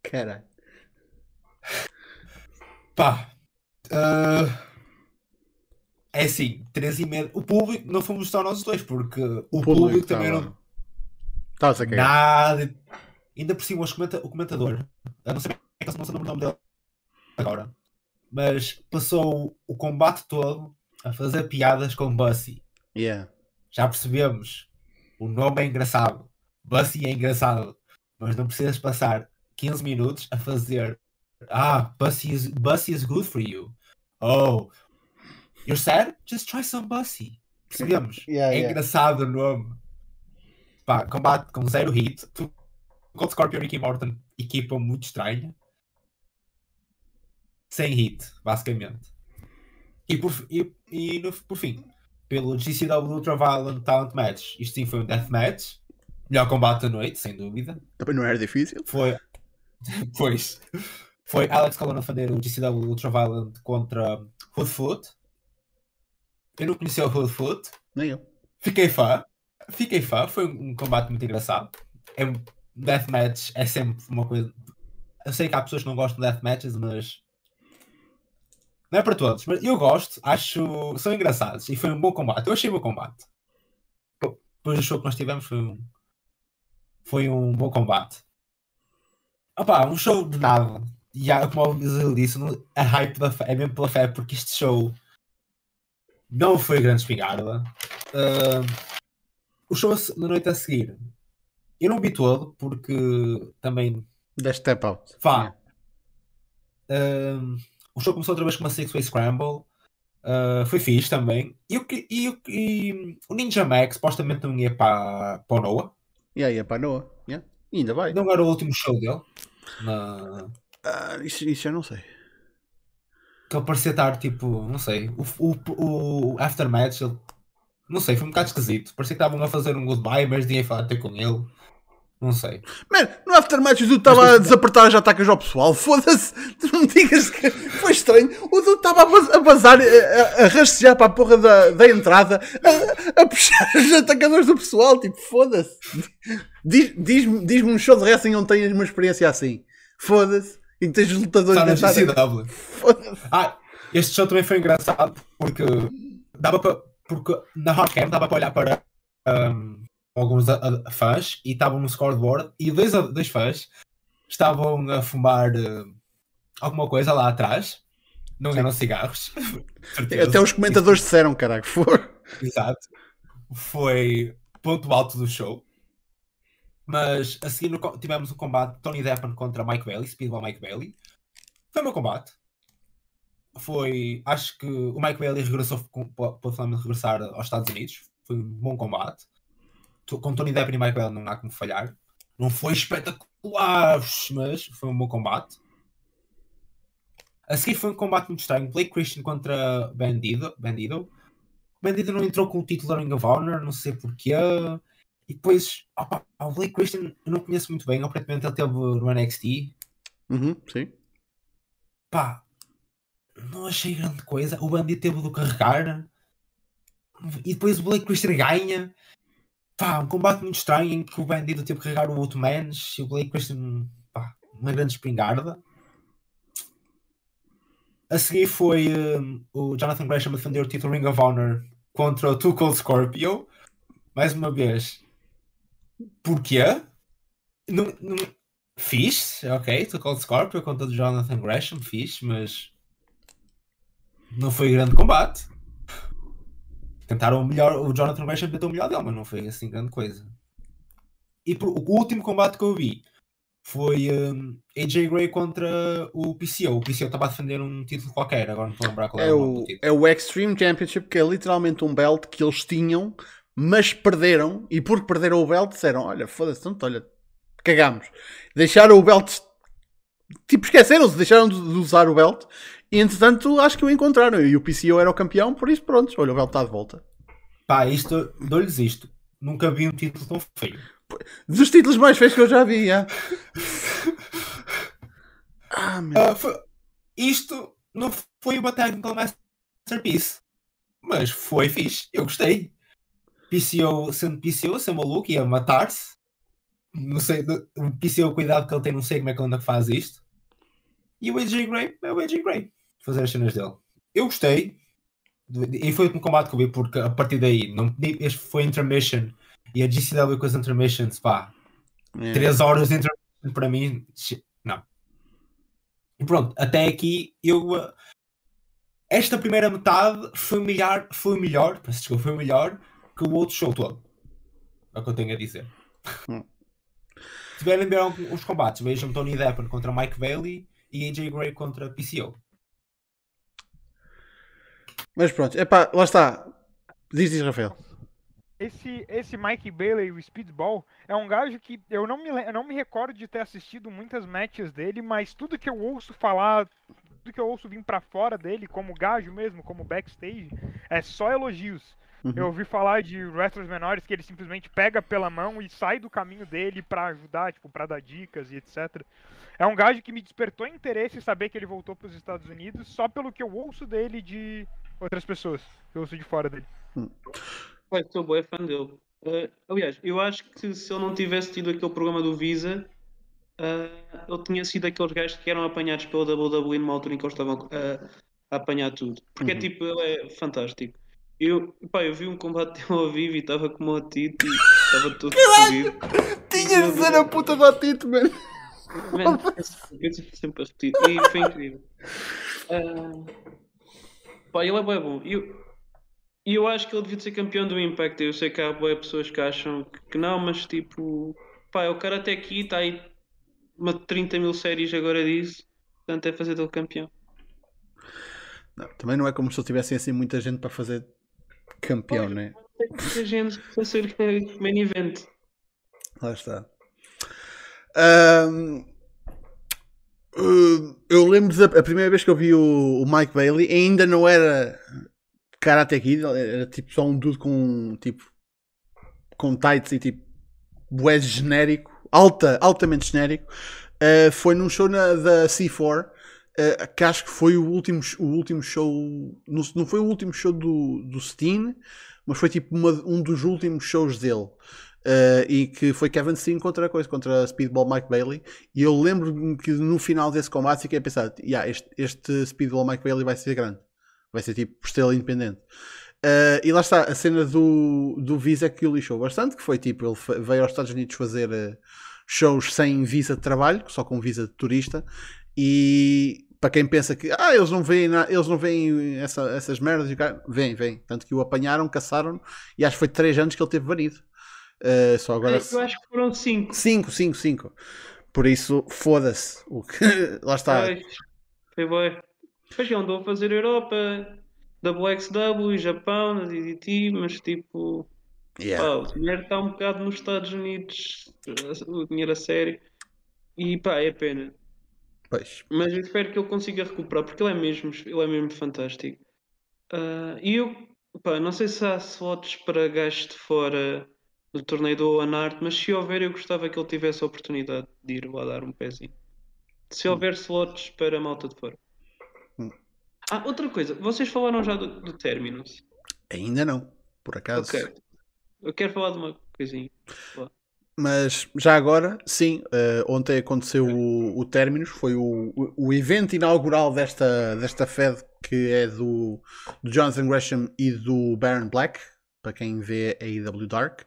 Caralho. Pá, ah, é assim, 3 e meia. O público não fomos só nós dois, porque o, público, também estava- não. Estava-se a cagar. Nada. Ainda por cima, comenta- o comentador, eu não sei é que não sei o nome dele agora, mas passou o combate todo a fazer piadas com Bussy. Yeah. Já percebemos. O nome é engraçado. Bussy é engraçado. Mas não precisas passar 15 minutos a fazer. Ah, Bussy is, Bussy is good for you. Oh, you're sad? Just try some Bussy. Percebemos? Yeah, é yeah. engraçado o nome. Pá, combate com zero hit. Cold Scorpio e Ricky Morton, equipa muito estranha. Sem hit, basicamente. E por, e, e no- por fim, pelo GCW Ultraviolent Talent Match. Isto sim foi um deathmatch. Melhor combate da noite, sem dúvida. Também não era difícil. Foi. pois. Foi Alex Colon a fazer o GCW Ultraviolent contra Hoodfoot. Eu não conhecia o Hoodfoot. Nem eu. Fiquei fã. Fiquei fã. Foi um combate muito engraçado. É um deathmatch é sempre uma coisa. Eu sei que há pessoas que não gostam de deathmatches, mas. Não é para todos, mas eu gosto, acho. São engraçados e foi um bom combate. Eu achei um bom combate. Depois do show que nós tivemos foi um. Foi um bom combate. Opá, um show de nada. E há, como o Brasil disse, a hype da fé, é mesmo pela fé, porque este show não foi grande espingarda. Ah, o show na noite a seguir, eu não vi todo, porque também Da step out. Vá. Um, o show começou outra vez com uma Six Way Scramble. Uh, foi fixe também. E, o e o- e o Ninja Max supostamente não ia para, para o Noah. E aí, é para Noah. Yeah. E ainda vai. Não era o último show dele. Na... Ah, isso, isso eu não sei. Que ele parecia estar tipo, não sei. O, o, o Aftermatch, ele- não sei, foi um bocado esquisito. Parecia que estavam a fazer um goodbye, mas ninguém falar ter com ele. Não sei. Man, no Aftermatch o Dude estava a desapertar as atacas ao pessoal. Foda-se. Tu não me digas que foi estranho. O Dude estava a baz- a bazar, a, a, rastejar para a porra da, da entrada, a, a puxar os atacadores do pessoal. Tipo, foda-se. Diz- Diz-me diz um show de wrestling onde tens uma experiência assim. Foda-se. E que tens lutadores na. Foda-se. Ah, este show também foi engraçado porque dava para. Porque na Hotcam dava para olhar para um, alguns a- a- fãs e estavam no scoreboard e dois, dois fãs estavam a fumar eh, alguma coisa lá atrás Não eram cigarros. Até os comentadores disseram, caralho, foi. Exato. Foi ponto alto do show. Mas a seguir tivemos o combate Tony Deppen contra Mike Bailey, Speedball Mike Bailey. Foi meu combate. Foi. Acho que o Mike Bailey regressou, pode finalmente regressar aos Estados Unidos. Foi um bom combate. Com Tony Deppen e Mike Bailey não há como falhar. Não foi espetacular, mas foi um bom combate. A seguir foi um combate muito estranho. Blake Christian contra Bandido. Bandido. Bandido não entrou com o título da Ring of Honor, não sei porquê. E depois, opa, o Blake Christian eu não conheço muito bem. Aparentemente ele teve no NXT. Uhum, sim. Pá, não achei grande coisa. O Bandido teve do carregar. E depois o Blake Christian ganha. Pá, um combate muito estranho em que o Bandido teve que carregar o outro Mans e o Blake Christian, pá, uma grande espingarda. A seguir foi um, o Jonathan Gresham a defender o título Ring of Honor contra o Too Cold Scorpio. Mais uma vez. Porquê? Não, não... Fiz, ok. Too Cold Scorpio contra o Jonathan Gresham, fiz, mas não foi grande combate. Tentaram o melhor, o Jonathan Gresham tentou o melhor dele, mas não foi assim grande coisa. E por, o último combate que eu vi foi um, AJ Gray contra o PCO. O PCO estava a defender um título qualquer, agora não estou a lembrar qual é, é o, é o Extreme Championship, que é literalmente um belt que eles tinham, mas perderam, e porque perderam o belt disseram, olha, foda-se, tanto, olha, cagamos. Deixaram o belt, tipo, esqueceram-se, deixaram de usar o belt, e entretanto acho que o encontraram, e o PCO era o campeão, por isso pronto, olha, o belt está de volta. Pá, isto, dou-lhes isto, nunca vi um título tão feio. Dos títulos mais feios que eu já vi, já. ah, meu. Uh, foi, isto não foi uma technical masterpiece, mas foi fixe. Eu gostei. PCO sendo PCO, ser maluco, ia matar-se. Não sei, o PCO, cuidado que ele tem, não sei como é que ele anda faz isto. E o AJ Gray é o AJ Gray, fazer as cenas dele. Eu gostei, e foi um combate que eu vi, porque a partir daí, não, este foi intermission e a GCW com as intermissions, pá, é. 3 horas de intermission para mim, não. E pronto, até aqui eu. Uh, esta primeira metade foi melhor, foi melhor, desculpa, foi melhor que o outro show todo. É o que eu tenho a dizer. Hum. Se tiverem ver os combates, vejam Tony Deppen contra Mike Bailey e AJ Gray contra PCO. Mas pronto, é pá, lá está. Diz, diz, Rafael esse, esse Mike Bailey, o Speedball, é um gajo que eu não, me, eu não me recordo de ter assistido muitas matches dele, mas tudo que eu ouço falar, tudo que eu ouço vir para fora dele, como gajo mesmo, como backstage, é só elogios. Uhum. Eu ouvi falar de wrestlers menores que ele simplesmente pega pela mão e sai do caminho dele para ajudar, tipo, para dar dicas e etc. É um gajo que me despertou interesse em saber que ele voltou para os Estados Unidos só pelo que eu ouço dele de outras pessoas, que eu ouço de fora dele. Uhum. Pai, sou boa fã dele. Uh, aliás, eu acho que se ele não tivesse tido aquele programa do Visa, uh, ele tinha sido aqueles gajos que eram apanhados pela WWE numa altura em que eles estavam uh, a apanhar tudo. Porque uhum. é tipo, ele é fantástico. Eu, pá, eu vi um combate dele ao vivo e estava como o Tito e estava todo fodido. Tinha de ser a puta do Tito, mano. Mano, eu sempre a repetir. E foi incrível. Uh, pá, ele é bem bom. Eu, e eu acho que ele devia ser campeão do Impact. Eu sei que há boas pessoas que acham que não, mas tipo, pá, o cara até aqui está aí uma 30 mil séries agora disso, portanto é fazer dele campeão. Não, também não é como se eu tivessem assim muita gente para fazer campeão, não é? Tem muita gente para ser main event. Lá está. Um, eu lembro da a primeira vez que eu vi o, o Mike Bailey, ainda não era Karate Kid era tipo só um dude com tipo com tights e tipo bué genérico, alta, altamente genérico. Uh, foi num show na, da C4 uh, que acho que foi o último, o último show. Não, não foi o último show do, do Steen, mas foi tipo uma, um dos últimos shows dele. Uh, e que foi Kevin Steen contra a coisa, contra Speedball Mike Bailey. E eu lembro-me que no final desse combate fiquei a pensar: yeah, este, este Speedball Mike Bailey vai ser grande. Vai ser tipo estrela independente. Uh, e lá está, a cena do, do Visa que o lixou bastante, que foi tipo, ele veio aos Estados Unidos fazer uh, shows sem visa de trabalho, só com visa de turista, e para quem pensa que ah, eles não veem, eles não veem essa- essas merdas, vêm, vêm. Tanto que o apanharam, caçaram e acho que foi 3 anos que ele teve banido. Uh, só agora. Eu acho que foram 5. 5, 5, 5. Por isso, foda-se. O que... Lá está. Pois, foi bem. Depois ele andou a fazer Europa, WXW, Japão, na DDT, mas tipo, Yeah. pá, o dinheiro está um bocado nos Estados Unidos, o dinheiro a sério, e pá, é pena. Pois. Mas eu espero que ele consiga recuperar, porque ele é mesmo, ele é mesmo fantástico. Ah, e eu, pá, não sei se há slots para gajos de fora do torneio do One Art, mas se houver, eu gostava que ele tivesse a oportunidade de ir lá dar um pezinho. Se houver slots para a malta de fora. Hum. Ah, outra coisa, vocês falaram já do, do Terminus. Ainda não, por acaso. Ok. Eu quero falar de uma coisinha. Mas já agora, sim, eh, ontem aconteceu o, o Terminus, foi o, o, evento inaugural desta, desta Fed que é do, do Jonathan Gresham e do Baron Black, para quem vê a AEW Dark.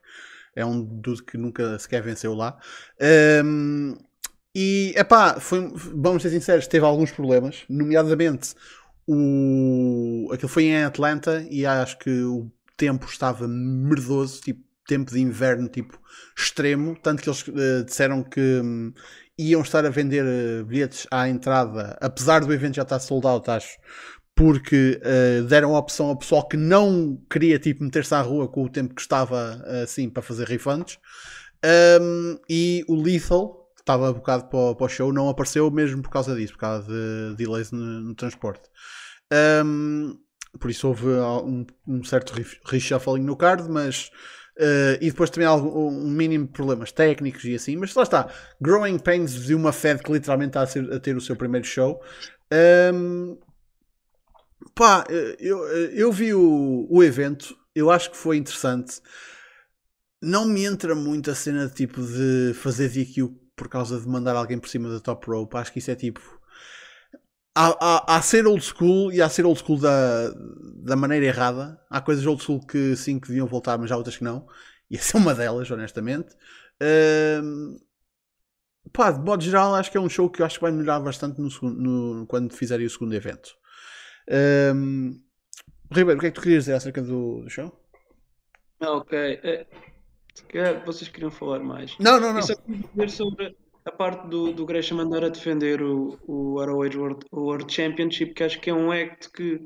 É um dos que nunca sequer venceu lá. Ehm, e, epá, foi, vamos ser sinceros, teve alguns problemas, nomeadamente o, aquilo foi em Atlanta e acho que o tempo estava merdoso, tipo tempo de inverno tipo extremo, tanto que eles eh, disseram que hum, iam estar a vender eh, bilhetes à entrada, apesar do evento já estar sold out, acho, porque eh, deram a opção ao pessoal que não queria tipo meter-se à rua com o tempo que estava assim para fazer refunds. Um, e o Lethal, que estava bocado para, para o show, não apareceu mesmo por causa disso, por causa de delays no, no transporte. Um, por isso houve um, um certo re- reshuffling no card, mas. Uh, e depois também há algum- um mínimo de problemas técnicos e assim, mas lá está. Growing Pains de uma Fed que literalmente está a, ser- a ter o seu primeiro show. Um, pá, eu, eu vi o, o evento, eu acho que foi interessante. Não me entra muito a cena de tipo de fazer DQ por causa de mandar alguém por cima da top rope. Acho que isso é tipo. Há, há, há ser old school e há ser old school da, da maneira errada. Há coisas old school que sim que deviam voltar, mas há outras que não. E essa é uma delas, honestamente. Ahm, pá, de modo geral, acho que é um show que eu acho que vai melhorar bastante no, no- quando fizerem o segundo evento. Ribeiro, o que é que tu querias dizer acerca do, do show? Ah, ok. É, se calhar vocês queriam falar mais. Não, não, não. Isso é dizer sobre a parte do, do Gresham andar a defender o, o ROH World, World Championship, que acho que é um act que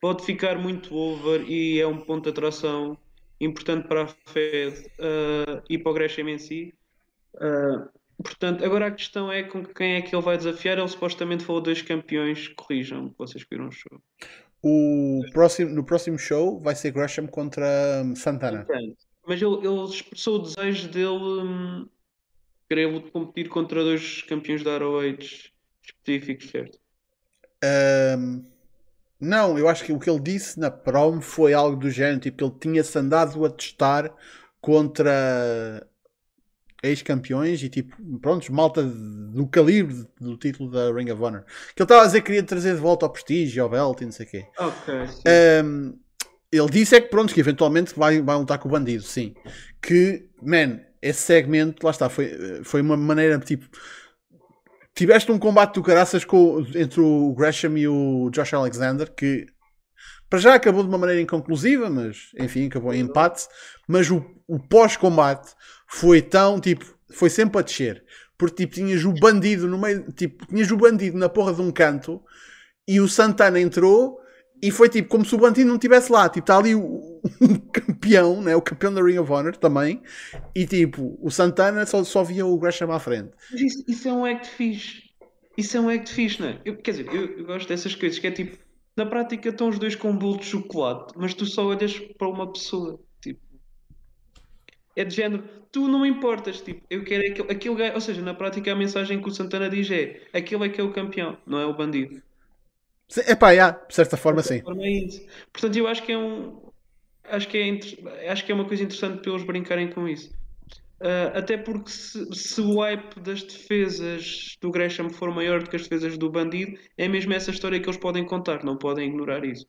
pode ficar muito over e é um ponto de atração importante para a Fed ah, e para o Gresham em si. Ah, portanto, agora a questão é com quem é que ele vai desafiar. Ele supostamente falou dois campeões, corrijam, que vocês viram o show. O próximo, no próximo show vai ser Gresham contra Santana. Mas ele, ele expressou o desejo dele hum, querer competir contra dois campeões da ROH específicos, certo? Hum, não, eu acho que o que ele disse na prom foi algo do género, tipo ele tinha-se andado a testar contra ex-campeões e tipo, prontos, malta do calibre do título da Ring of Honor. Que ele estava a dizer que queria trazer de volta ao prestígio, ao belt e não sei o quê. Ok. Um, ele disse é que pronto, que eventualmente vai, vai lutar com o bandido, sim. Que, man, esse segmento, lá está, foi, foi uma maneira tipo. Tiveste um combate do caraças com, entre o Gresham e o Josh Alexander que para já acabou de uma maneira inconclusiva, mas enfim, acabou em empate. Mas o, o pós-combate foi tão tipo, foi sempre a descer. Porque tipo, tinhas o bandido no meio, tipo, tinhas o bandido na porra de um canto e o Santana entrou e foi tipo como se o bandido não estivesse lá. Tipo, está ali o, um campeão, né? o campeão da Ring of Honor também, e tipo, o Santana só, só via o Gresham à frente. Isso, isso é um act fixe. Isso é um act fixe, não é? Eu, quer dizer, eu, eu gosto dessas coisas que é tipo, na prática estão os dois com um bolo de chocolate, mas tu só olhas para uma pessoa. Tipo, é de género, tu não importas, tipo, eu quero aquele, aquele gajo, ou seja, na prática a mensagem que o Santana diz é aquele é que é o campeão, não é o bandido. É pá, yeah, de certa forma, sim. De forma é isso. Portanto, eu acho que é um. Acho que é, inter- acho que é uma coisa interessante para eles brincarem com isso. Ah, até porque se, se o hype das defesas do Gresham for maior do que as defesas do bandido, é mesmo essa história que eles podem contar, não podem ignorar isso.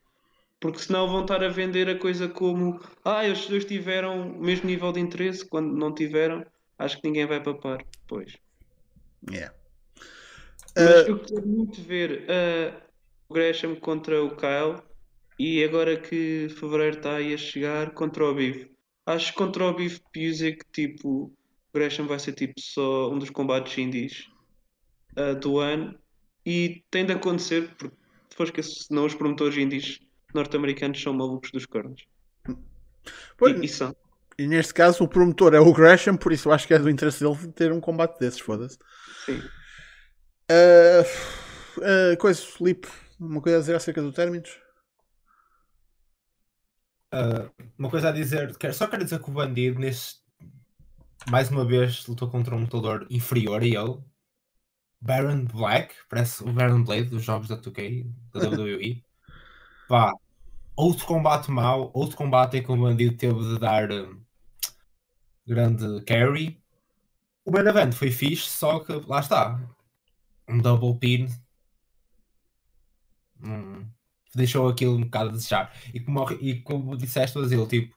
Porque senão vão estar a vender a coisa como ah, estes dois tiveram o mesmo nível de interesse, quando não tiveram, acho que ninguém vai papar. Pois. Yeah. Mas Ah, eu quero muito ver o Gresham contra o Kyle e agora que fevereiro está aí a chegar contra o Beef. Acho que contra o Beef Music, tipo, o Gresham vai ser tipo só um dos combates indies ah, do ano e tem de acontecer porque depois que senão os promotores indies norte-americanos são malucos dos cornos. pois, E, e são. e neste caso o promotor é o Gresham, por isso acho que é do interesse dele ter um combate desses, foda-se. Sim. Ah, ah, coisa, Felipe, uma coisa a dizer acerca do términos? Ah, uma coisa a dizer, quero- só quero dizer que o bandido neste mais uma vez lutou contra um lutador inferior a ele. Baron Black, parece o Baron Blade dos jogos da 2K, da WWE. Pá, outro combate mau, outro combate em que o bandido teve de dar hum, grande carry. O main event foi fixe, só que lá está. Um double pin. Hum, deixou aquilo um bocado a desejar. E como, e como disseste, Brasil, tipo,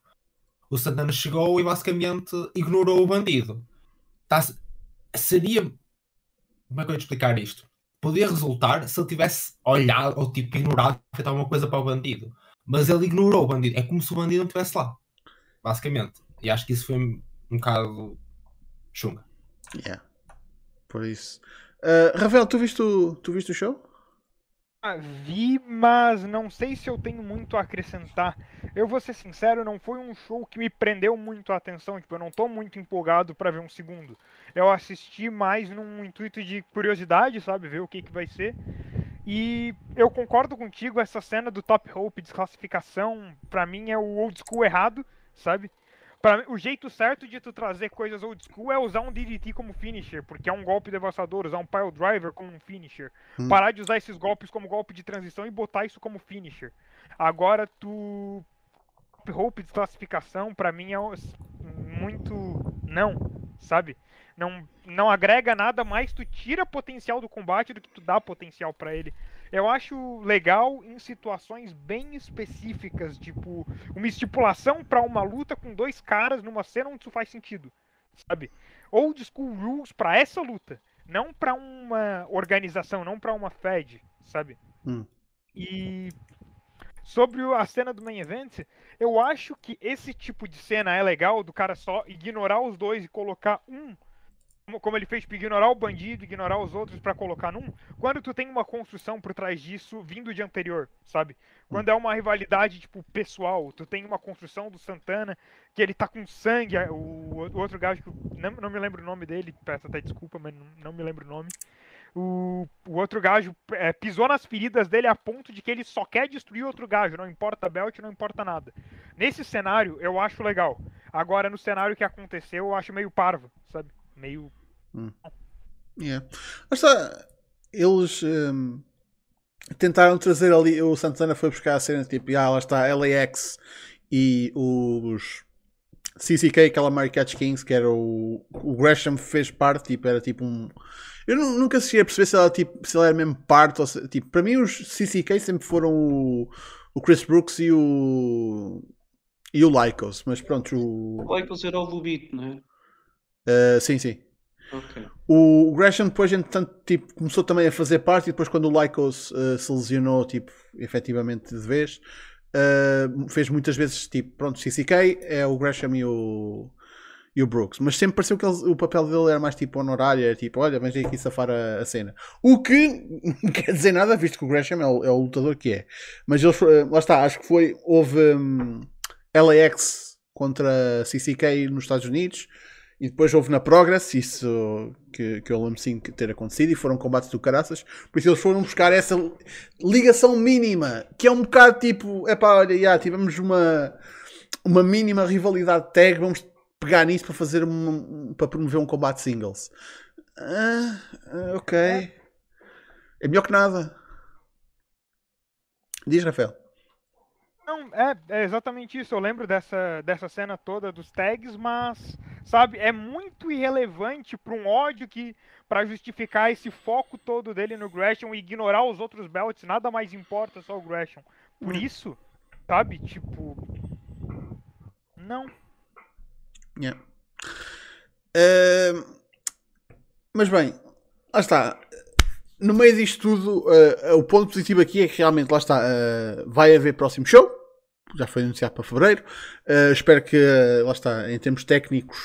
o Santana chegou e basicamente ignorou o bandido. Tá, seria. Como é que eu ia explicar isto? Podia resultar se ele tivesse olhado ou tipo ignorado feito alguma coisa para o bandido. Mas ele ignorou o bandido. É como se o bandido não estivesse lá. Basicamente. E acho que isso foi um, bocado chunga. Yeah. Por isso. Ah, Rafael, tu viste, o, tu viste o show? Vi, mas não sei se eu tenho muito a acrescentar. Eu vou ser sincero, não foi um show que me prendeu muito a atenção. Tipo, eu não tô muito empolgado pra ver um segundo. Eu assisti mais num intuito de curiosidade, sabe? Ver o que, que vai ser. E eu concordo contigo, essa cena do Top Rope desclassificação, pra mim é o old school errado, sabe? Pra, o jeito certo de tu trazer coisas old school é usar um DDT como finisher, porque é um golpe devastador, usar um pile driver como um finisher. Hum. Parar de usar esses golpes como golpe de transição e botar isso como finisher. Agora tu rope desclassificação pra mim é muito não, sabe? Não, não agrega nada mais, tu tira potencial do combate do que tu dá potencial pra ele. Eu acho legal em situações bem específicas, tipo uma estipulação pra uma luta com dois caras numa cena onde isso faz sentido, sabe? Old school rules pra essa luta, não pra uma organização, não pra uma Fed, sabe? Hum. E sobre a cena do main event, eu acho que esse tipo de cena é legal do cara só ignorar os dois e colocar um como- ele fez, tipo, ignorar o bandido, ignorar os outros pra colocar num, quando tu tem uma construção por trás disso vindo de anterior, sabe? Quando é uma rivalidade, tipo, pessoal, tu tem uma construção do Santana, que ele tá com sangue, o, o outro gajo, não, não me lembro o nome dele, peço até desculpa, mas não, não me lembro o nome. O, o outro gajo é, pisou nas feridas dele a ponto de que ele só quer destruir outro gajo, não importa belt, não importa nada. Nesse cenário, eu acho legal. Agora, no cenário que aconteceu, eu acho meio parvo, sabe? Meio Yeah. Mas está, eles hum, tentaram trazer ali. O Santana foi buscar a cena tipo, ah, lá está LAX e os CCK, Calamari Catch Kings, que era o, o Gresham fez parte, tipo, era tipo um. Eu nu- nunca cheguei a perceber se ela, tipo, se ela era mesmo parte ou se, tipo, para mim os CCK sempre foram o, o Chris Brooks e o e o Lycos, mas pronto, o, Vai fazer ao Lubito, não é? Eh, sim, sim. Ok. O Gresham depois, entretanto, tipo, começou também a fazer parte e depois quando o Lycos eh, se lesionou, tipo, efetivamente de vez, eh, fez muitas vezes, tipo, pronto, CCK é o Gresham e o, e o Brooks. Mas sempre pareceu que ele- o papel dele era mais, tipo, honorário, era tipo, olha, vens aqui safar a, a cena. O que não quer dizer nada, visto que o Gresham é o, é o lutador que é. Mas eles, lá está, acho que foi, houve hum, LAX contra CCK nos Estados Unidos. E depois houve na Progress, isso que, que eu lembro sim ter acontecido, e foram combates do caraças. Por isso eles foram buscar essa ligação mínima, que é um bocado tipo, é pá, olha, já, tivemos uma, uma mínima rivalidade tag, vamos pegar nisso para fazer um, para promover um combate singles. Ah, ok. É melhor que nada. Diz, Rafael. Não, é, é exatamente isso. Eu lembro dessa, dessa cena toda dos tags, mas, sabe, é muito irrelevante para um ódio que, para justificar esse foco todo dele no Gresham e ignorar os outros belts, nada mais importa, só o Gresham. Por Hum. isso, sabe, tipo. Não. Yeah. Ahm, mas bem, lá está. no meio disto tudo, uh, o ponto positivo aqui é que realmente lá está, uh, vai haver próximo show. Já foi anunciado para fevereiro. Uh, espero que, lá está, em termos técnicos,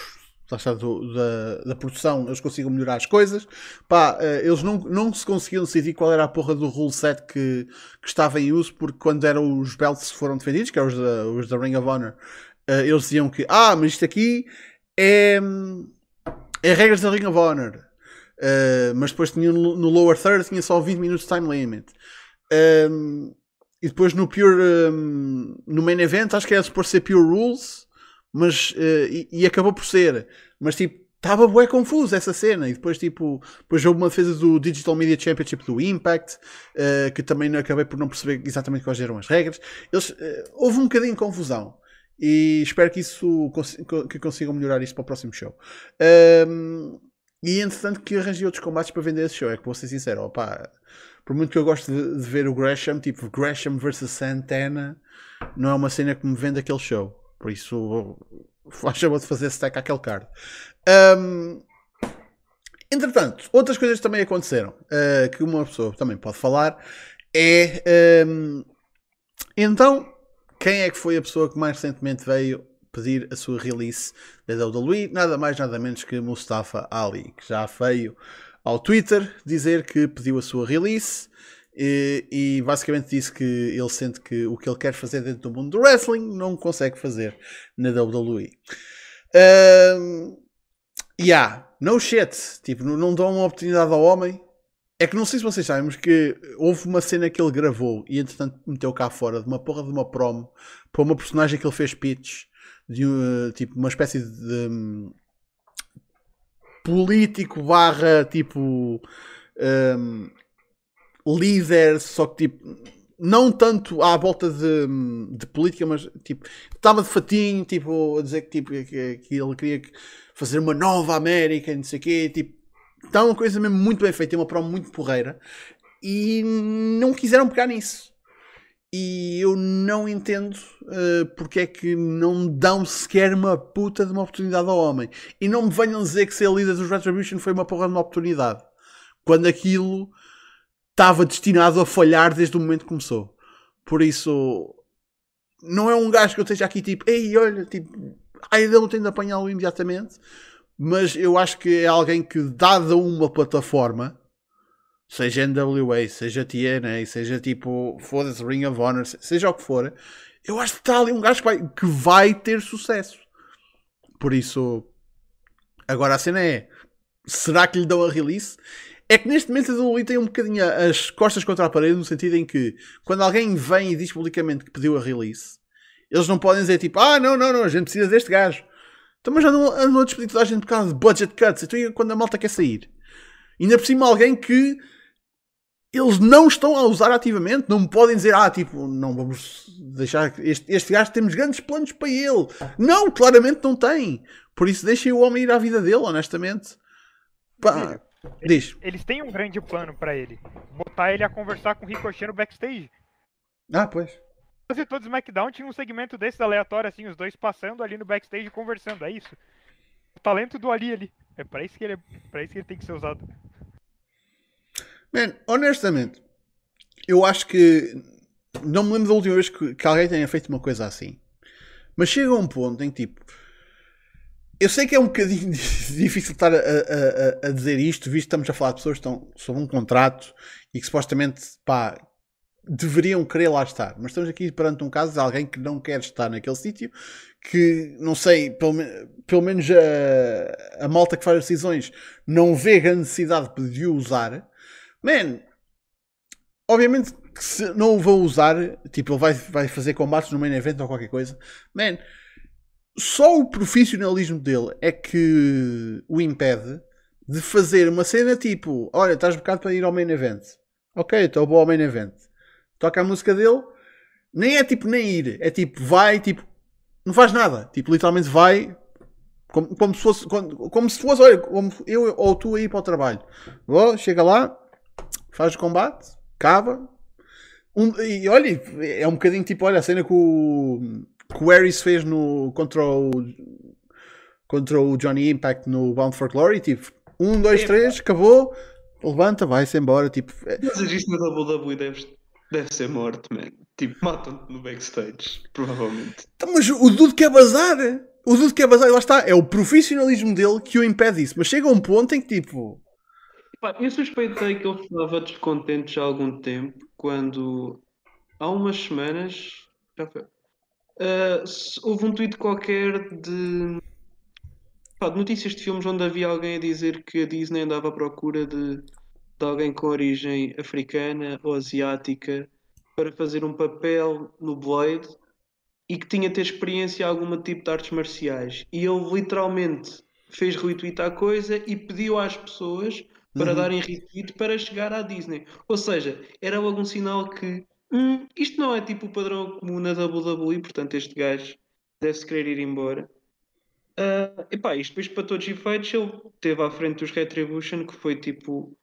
lá está, do, da, da, produção, eles consigam melhorar as coisas. Pá, eles não, não se conseguiam decidir qual era a porra do rule set que, que estava em uso, porque quando eram os belts foram defendidos, que eram os da, os da Ring of Honor, eles diziam que, ah, mas isto aqui é, é regras da Ring of Honor. Uh, mas depois tinha no, no, lower third tinha só 20 minutos de time limit. Um, e depois no pure um, no main event acho que era por ser pure rules, mas uh, e, e, acabou por ser. Mas tipo, estava bué confuso essa cena. E depois tipo, depois houve uma defesa do Digital Media Championship do Impact, uh, que também acabei por não perceber exatamente quais eram as regras. Eles, houve um bocadinho de confusão. E espero que isso que consigam melhorar isso para o próximo show. Um, e entretanto que arranjei outros combates para vender esse show. É que vou ser sincero, opá, por muito que eu gosto de, de, ver o Gresham, tipo Gresham vs Santana, não é uma cena que me vende aquele show. Por isso, faz favor de fazer stack àquele card. Um, entretanto, outras coisas também aconteceram uh, que uma pessoa também pode falar é um, então quem é que foi a pessoa que mais recentemente veio pedir a sua release da WWE, nada mais nada menos que Mustafa Ali, que já veio ao Twitter dizer que pediu a sua release e, e, basicamente disse que ele sente que o que ele quer fazer dentro do mundo do wrestling não consegue fazer na WWE. Um, yeah, no shit, tipo, não, não dão uma oportunidade ao homem. É que não sei se vocês sabem, mas que houve uma cena que ele gravou e entretanto meteu cá fora de uma porra de uma promo para uma personagem que ele fez pitch de uh, tipo uma espécie de um, político barra tipo um, líder, só que tipo não tanto à volta de, de política, mas tipo estava de fatinho, tipo a dizer que, tipo, que, que ele queria fazer uma nova América, não sei o quê, tipo está uma coisa mesmo muito bem feita, uma prova muito porreira e não quiseram pegar nisso e eu não entendo uh, porque é que não dão sequer uma puta de uma oportunidade ao homem. E não me venham dizer que ser líder dos Retribution foi uma porra de uma oportunidade. Quando aquilo estava destinado a falhar desde o momento que começou. Por isso, não é um gajo que eu esteja aqui tipo, ei, olha, tipo, a ideia tem de apanhá-lo imediatamente. Mas eu acho que é alguém que, dada uma plataforma, seja NWA, seja TNA, seja tipo, foda-se, Ring of Honor, seja o que for, eu acho que está ali um gajo que vai, que vai ter sucesso. Por isso, agora a cena é: será que lhe dão a release? É que neste momento a WWE tem um bocadinho as costas contra a parede, no sentido em que quando alguém vem e diz publicamente que pediu a release, eles não podem dizer tipo, ah, não, não, não, a gente precisa deste gajo. Então, mas já não andam a despedir toda a gente por causa de budget cuts. Então, quando a malta quer sair, ainda por cima alguém que eles não estão a usar ativamente, não podem dizer, ah, tipo, não vamos deixar este, este gajo temos grandes planos para ele. Não, claramente não tem. Por isso deixem o homem ir à vida dele, honestamente. Pá, eles, diz. Eles têm um grande plano para ele. Botar ele a conversar com o Ricochet no backstage. Ah, pois. Fazer todo SmackDown tinha um segmento desses aleatório, assim, os dois passando ali no backstage conversando, é isso. O talento do Ali ali. É para isso que ele é, para isso que ele tem que ser usado. Man, honestamente, eu acho que não me lembro da última vez que, que, alguém tenha feito uma coisa assim. Mas chega a um ponto em que tipo. Eu sei que é um bocadinho difícil estar a, a, a, dizer isto, visto que estamos a falar de pessoas que estão sob um contrato e que supostamente pá, deveriam querer lá estar. Mas estamos aqui perante um caso de alguém que não quer estar naquele sítio, que não sei, pelo, pelo menos a, a malta que faz as decisões não vê a necessidade de o usar Man, obviamente que se não o vou usar, tipo, ele vai, vai fazer combates no main event ou qualquer coisa. Man, só o profissionalismo dele é que o impede de fazer uma cena tipo: Olha, estás bocado para ir ao main event. Ok, então vou ao main event. Toca a música dele, nem é tipo nem ir, é tipo vai, tipo, não faz nada. Tipo, literalmente vai, como, como se fosse, como, como se fosse, olha, como eu ou tu aí para o trabalho. Oh, chega lá, faz o combate, cava. Um, e olha, é um bocadinho tipo, olha, a cena que o, que o Harris fez no, contra, o, contra o Johnny Impact no Bound for Glory, tipo, um, dois, três, acabou, Levanta, vai-se embora. Tipo, é- Mas isto na WWE deve, deve ser morte, man. Tipo, matam-te no backstage, provavelmente. Então, mas o Dude quer bazar. O Dude quer bazar, e lá está. É o profissionalismo dele que o impede isso. Mas chega a um ponto em que, tipo, Pá, eu suspeitei que ele estava descontente já há algum tempo, quando há umas semanas se- houve um tweet qualquer de, pá, de notícias de filmes onde havia alguém a dizer que a Disney andava à procura de, de alguém com origem africana ou asiática para fazer um papel no Blade e que tinha ter experiência em algum tipo de artes marciais. E ele literalmente fez retweet à coisa e pediu às pessoas para Uhum. darem retweet para chegar à Disney. Ou seja, era logo um sinal que hum, isto não é tipo o padrão comum na WWE, portanto este gajo deve-se querer ir embora. Ah, epá, isto depois para todos os efeitos ele teve à frente dos Retribution que foi tipo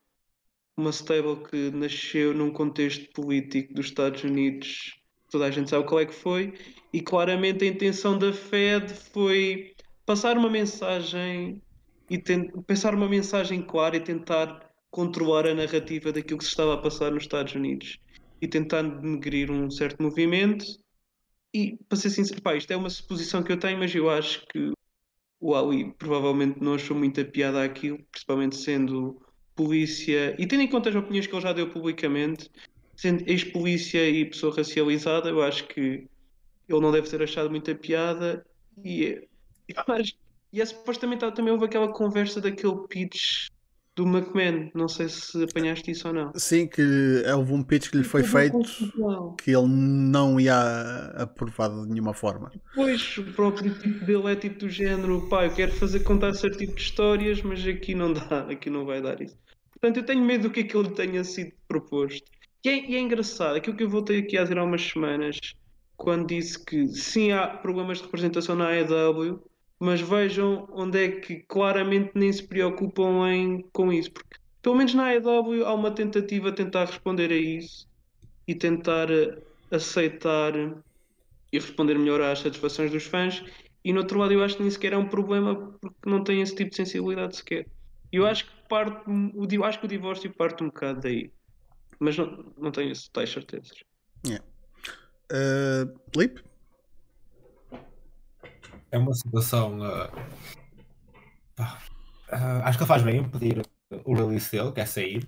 uma stable que nasceu num contexto político dos Estados Unidos, toda a gente sabe qual é que foi, e claramente a intenção da Fed foi passar uma mensagem e passar uma mensagem clara e tentar controlar a narrativa daquilo que se estava a passar nos Estados Unidos e tentar denegrir um certo movimento. E para ser sincero, pá, isto é uma suposição que eu tenho, mas eu acho que o Ali provavelmente não achou muita piada aquilo, principalmente sendo polícia, e tendo em conta as opiniões que ele já deu publicamente, sendo ex-polícia e pessoa racializada, eu acho que ele não deve ter achado muita piada e, é- eu acho- e é supostamente também houve aquela conversa daquele pitch do McMahon, não sei se apanhaste isso ou não. sim, que houve um pitch que lhe foi feito que ele não ia aprovar de nenhuma forma. Pois, o próprio tipo dele é tipo do género, pá, eu quero fazer contar certo tipo de histórias, mas aqui não dá, aqui não vai dar isso. Portanto, eu tenho medo do que é que ele tenha sido proposto. E é, e é engraçado, aquilo que eu voltei aqui a dizer há umas semanas, quando disse que sim, há problemas de representação na AEW, mas vejam onde é que claramente nem se preocupam em, com isso, porque pelo menos na AEW há uma tentativa a tentar responder a isso e tentar eh, aceitar e responder melhor às satisfações dos fãs. E no outro lado, eu acho que nem sequer é um problema porque não tem esse tipo de sensibilidade sequer. E eu acho que parte, o, acho que o divórcio parte um bocado daí, mas não, não tenho tais certezas. Uh, Lip? É uma situação. pá, ah, acho que ele faz bem em pedir o release dele, que é sair.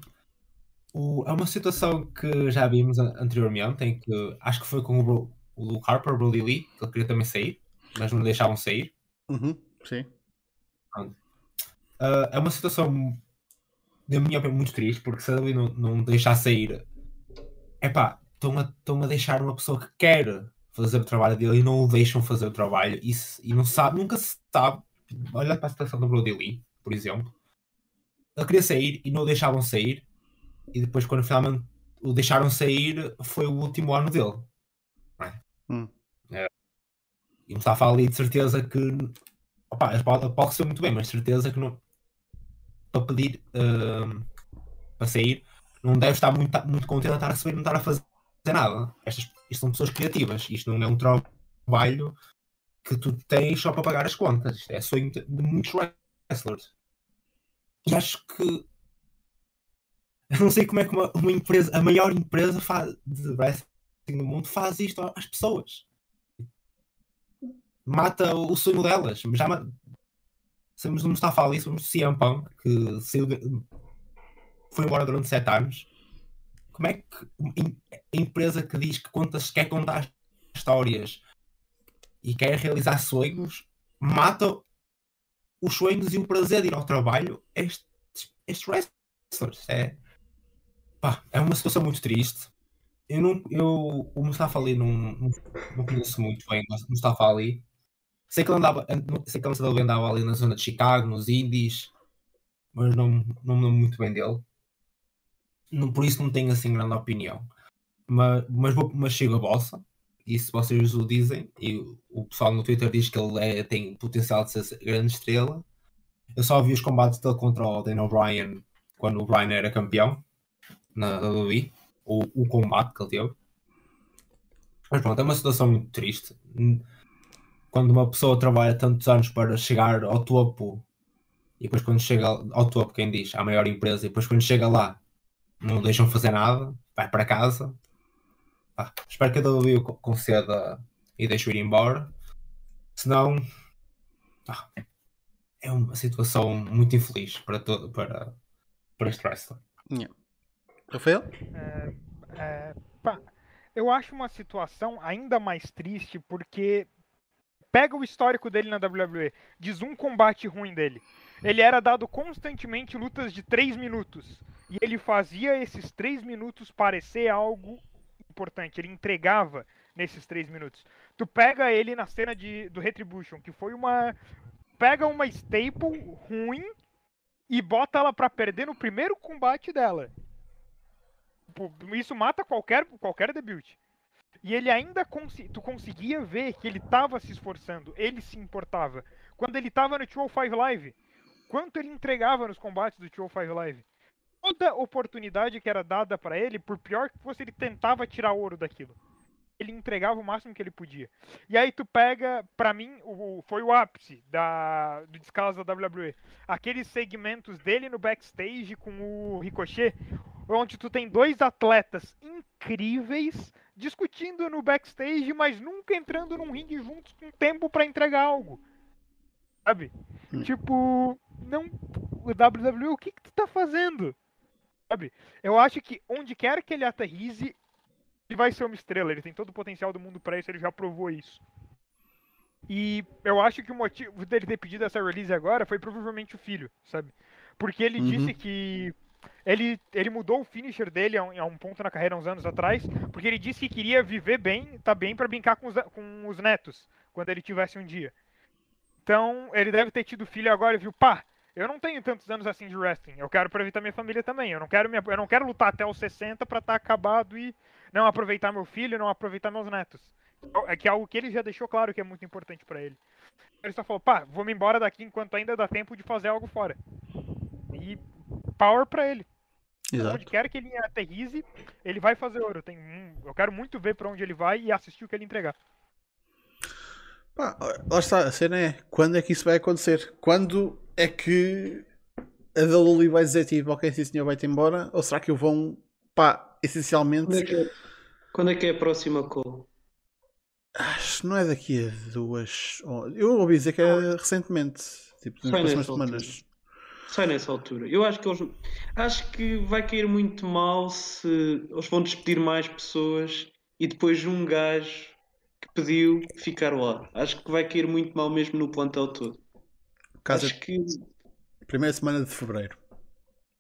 O- é uma situação que já vimos an- anteriormente, em que acho que foi com o, Bro- o Luke Harper, o Brody Lee, que ele queria também sair, mas não deixavam sair. Uhum, sim. Ah, é uma situação, na minha opinião, muito triste, porque se ele não, não deixar sair, epá, estão a, estão a deixar uma pessoa que quer fazer o trabalho dele e não o deixam fazer o trabalho e, e não sabe, nunca se sabe. Olha para a situação do Brody Lee, por exemplo. Ele queria sair e não o deixavam sair, e depois, quando finalmente o deixaram sair, foi o último ano dele. não é? Hum. É. E Mustafa Ali, de certeza que. Opa, pode, pode receber muito bem, mas de certeza que não, para pedir hum, para sair, não deve estar muito, muito contente a estar a receber e não estar a fazer nada. Estas, isto são pessoas criativas, isto não é um trabalho que tu tens só para pagar as contas. Isto é sonho de, de muitos wrestlers. E acho que eu não sei como é que uma, uma empresa, a maior empresa faz, de wrestling do mundo faz isto às pessoas. Mata o, o sonho delas. Já Sabemos não está a falar isso, vamos CM Punk, que saiu de- foi embora durante sete anos. Como é que a empresa que diz que conta, quer contar histórias e quer realizar sonhos, mata os sonhos e o prazer de ir ao trabalho estes, estes wrestlers? É, pá, é uma situação muito triste. Eu não, eu, o Mustafa Ali não, não, não conheço muito bem o Mustafa Ali. Sei que ele andava, sei que ele andava ali na zona de Chicago, nos Indies, mas não, não me lembro muito bem dele. Não, por isso não tenho assim grande opinião. Mas, mas, mas chego a bossa, e se vocês o dizem, e o pessoal no Twitter diz que ele é, tem potencial de ser grande estrela. Eu só vi os combates dele contra o Daniel Bryan quando o Bryan era campeão na WWE, o, o combate que ele teve. Mas pronto, é uma situação muito triste quando uma pessoa trabalha tantos anos para chegar ao topo e depois quando chega ao topo, quem diz, à maior empresa, e depois quando chega lá, não deixam fazer nada, vai para casa. Ah, espero que a WWE conceda e deixe-o ir embora. Senão, ah, é uma situação muito infeliz para, todo, para, para este wrestler. Yeah. Rafael? É, é, pá, eu acho uma situação ainda mais triste porque pega o histórico dele na WWE, diz um combate ruim dele. Ele era dado constantemente lutas de 3 minutos. E ele fazia esses 3 minutos parecer algo importante. Ele entregava nesses 3 minutos. Tu pega ele na cena de, do Retribution, que foi uma. Pega uma staple ruim e bota ela pra perder no primeiro combate dela. Isso mata qualquer, qualquer debut. E ele ainda cons tu conseguia ver que ele estava se esforçando, ele se importava. Quando ele estava no 205 Live, quanto ele entregava nos combates do 205 Live. Toda oportunidade que era dada para ele, por pior que fosse, ele tentava tirar ouro daquilo. Ele entregava o máximo que ele podia. E aí tu pega, para mim, o, foi o ápice da, do descaso da WWE. Aqueles segmentos dele no backstage com o Ricochet, onde tu tem dois atletas incríveis discutindo no backstage, mas nunca entrando num ringue juntos com tempo para entregar algo. Sabe? Hum. Tipo, não. O WWE, o que, que tu tá fazendo? Sabe? Eu acho que onde quer que ele aterrize, ele vai ser uma estrela. Ele tem todo o potencial do mundo para isso, ele já provou isso. E eu acho que o motivo dele ter pedido essa release agora foi provavelmente o filho, sabe? Porque ele uhum. disse que ele, ele mudou o finisher dele a um, a um, ponto na carreira uns anos atrás, porque ele disse que queria viver bem, tá bem para brincar com os, com os netos, quando ele tivesse um dia. Então, ele deve ter tido filho agora e viu, pá, eu não tenho tantos anos assim de wrestling. Eu quero aproveitar minha família também. Eu não quero, minha, eu não quero lutar até os 60 para estar tá acabado e não aproveitar meu filho, não aproveitar meus netos. É que é algo que ele já deixou claro que é muito importante para ele. Ele só falou, pá, vou me embora daqui enquanto ainda dá tempo de fazer algo fora. E power para ele. Exato. Onde quer que ele aterrize, ele vai fazer ouro. Tem, eu quero muito ver para onde ele vai e assistir o que ele entregar. Pá, lá está, a cena é quando é que isso vai acontecer? Quando é que a Daluli vai dizer tipo, ok, sim senhor, vai-te embora? Ou será que o vão, pá, essencialmente. Quando é que é, quando é, que é a próxima call? Acho que não é daqui a duas. Eu ouvi dizer que é recentemente, tipo, nas próximas semanas. Sai nessa altura. Eu acho que eles. Acho que vai cair muito mal se eles vão despedir mais pessoas e depois um gajo que pediu ficar lá. Acho que vai cair muito mal mesmo no plantel todo. Caso acho que. Primeira semana de fevereiro.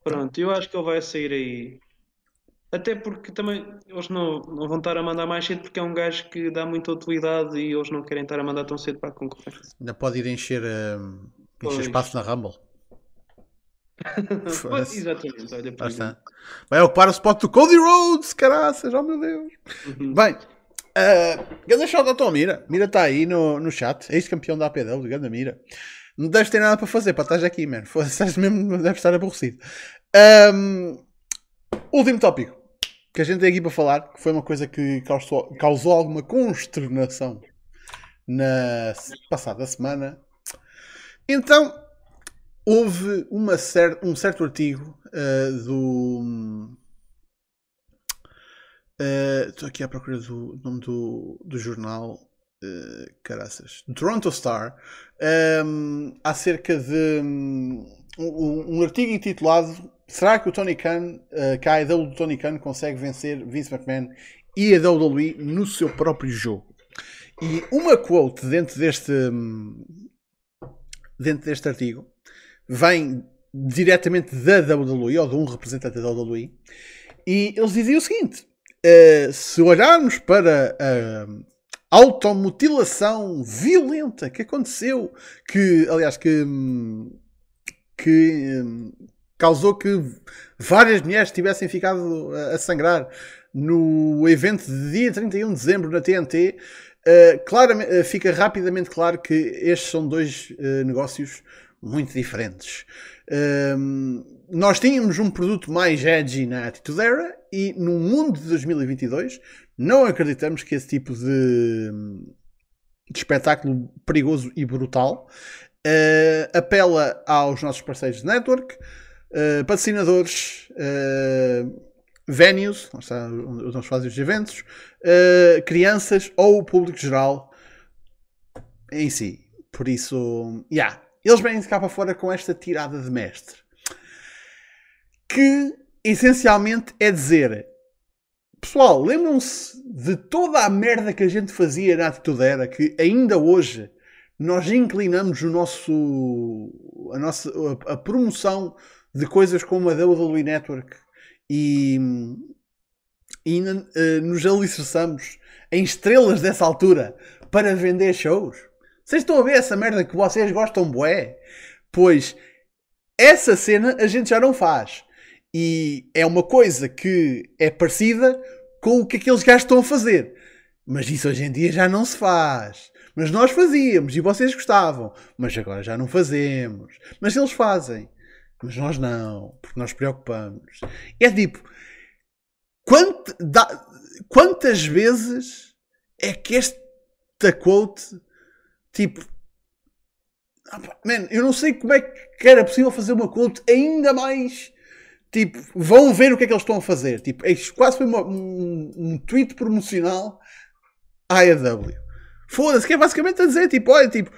Pronto, eu acho que ele vai sair aí. Até porque também eles não, não vão estar a mandar mais cedo porque é um gajo que dá muita utilidade e eles não querem estar a mandar tão cedo para a concorrência. Ainda pode ir encher, uh, encher espaço na Rumble. Exatamente, olha para Vai ocupar o spot do Cody Rhodes, caraças, oh meu Deus. Uhum. Bem, uh, grande shout out ao Mira. Mira está aí no, no chat, ex-campeão da APW, grande Mira. Não deves ter nada para fazer para estar aqui, mano. Estás mesmo, deves estar aborrecido. Um, último tópico que a gente tem aqui para falar, que foi uma coisa que causou, causou alguma consternação na passada semana. Então, houve uma cer um certo artigo uh, do. Eh, estou uh, aqui à procura do nome do, do jornal. Uh, caraças. Toronto Star. Um, acerca de um, um, artigo intitulado Será que o Tony Khan, uh, que a AEW do Tony Khan consegue vencer Vince McMahon e a WWE no seu próprio jogo? E uma quote dentro deste, hum, dentro deste artigo vem diretamente da WWE ou de um representante da WWE e eles diziam o seguinte: uh, se olharmos para a automutilação violenta que aconteceu, que aliás que, que causou que várias mulheres tivessem ficado a sangrar no evento de dia 31 de dezembro na TNT, uh, claramente, uh, fica rapidamente claro que estes são dois uh, negócios muito diferentes. Um, nós tínhamos um produto mais edgy na Attitude Era e no mundo de 2022 não acreditamos que esse tipo de, de espetáculo perigoso e brutal Uh, apela aos nossos parceiros de network, uh, patrocinadores, uh, venues, onde nós fazemos os eventos, crianças ou o público geral em si. Por isso, yeah, eles vêm de cá para fora com esta tirada de mestre. Que essencialmente é dizer pessoal, lembram-se de toda a merda que a gente fazia na Atitude Era, que ainda hoje nós inclinamos o nosso, a, nossa, a, a promoção de coisas como a WWE Network e, e uh, nos alicerçamos em estrelas dessa altura para vender shows. Vocês estão a ver essa merda que vocês gostam bué? Pois essa cena a gente já não faz. E é uma coisa que é parecida com o que aqueles gajos estão a fazer. Mas isso hoje em dia já não se faz. Mas nós fazíamos e vocês gostavam. Mas agora já não fazemos. Mas eles fazem. Mas nós não. Porque nós preocupamos. É tipo. Quant, da, quantas vezes é que esta quote. Tipo. Man, eu não sei como é que era possível fazer uma quote ainda mais tipo, vão ver o que é que eles estão a fazer. Tipo, isto quase foi uma, um, um tweet promocional à AEW. Foda-se, que é basicamente a dizer, tipo, olha, tipo,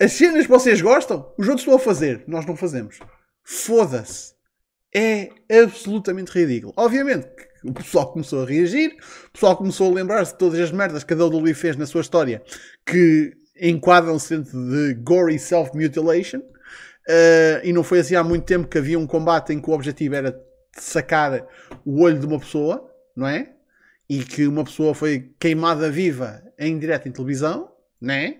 as cenas que vocês gostam, os outros estão a fazer, nós não fazemos. Foda-se. É absolutamente ridículo. Obviamente o pessoal começou a reagir, o pessoal começou a lembrar-se de todas as merdas que a WWE fez na sua história que enquadram-se dentro de gory self-mutilation. Uh, e não foi assim há muito tempo que havia um combate em que o objetivo era sacar o olho de uma pessoa, não é? E que uma pessoa foi queimada viva em direto em televisão, não é?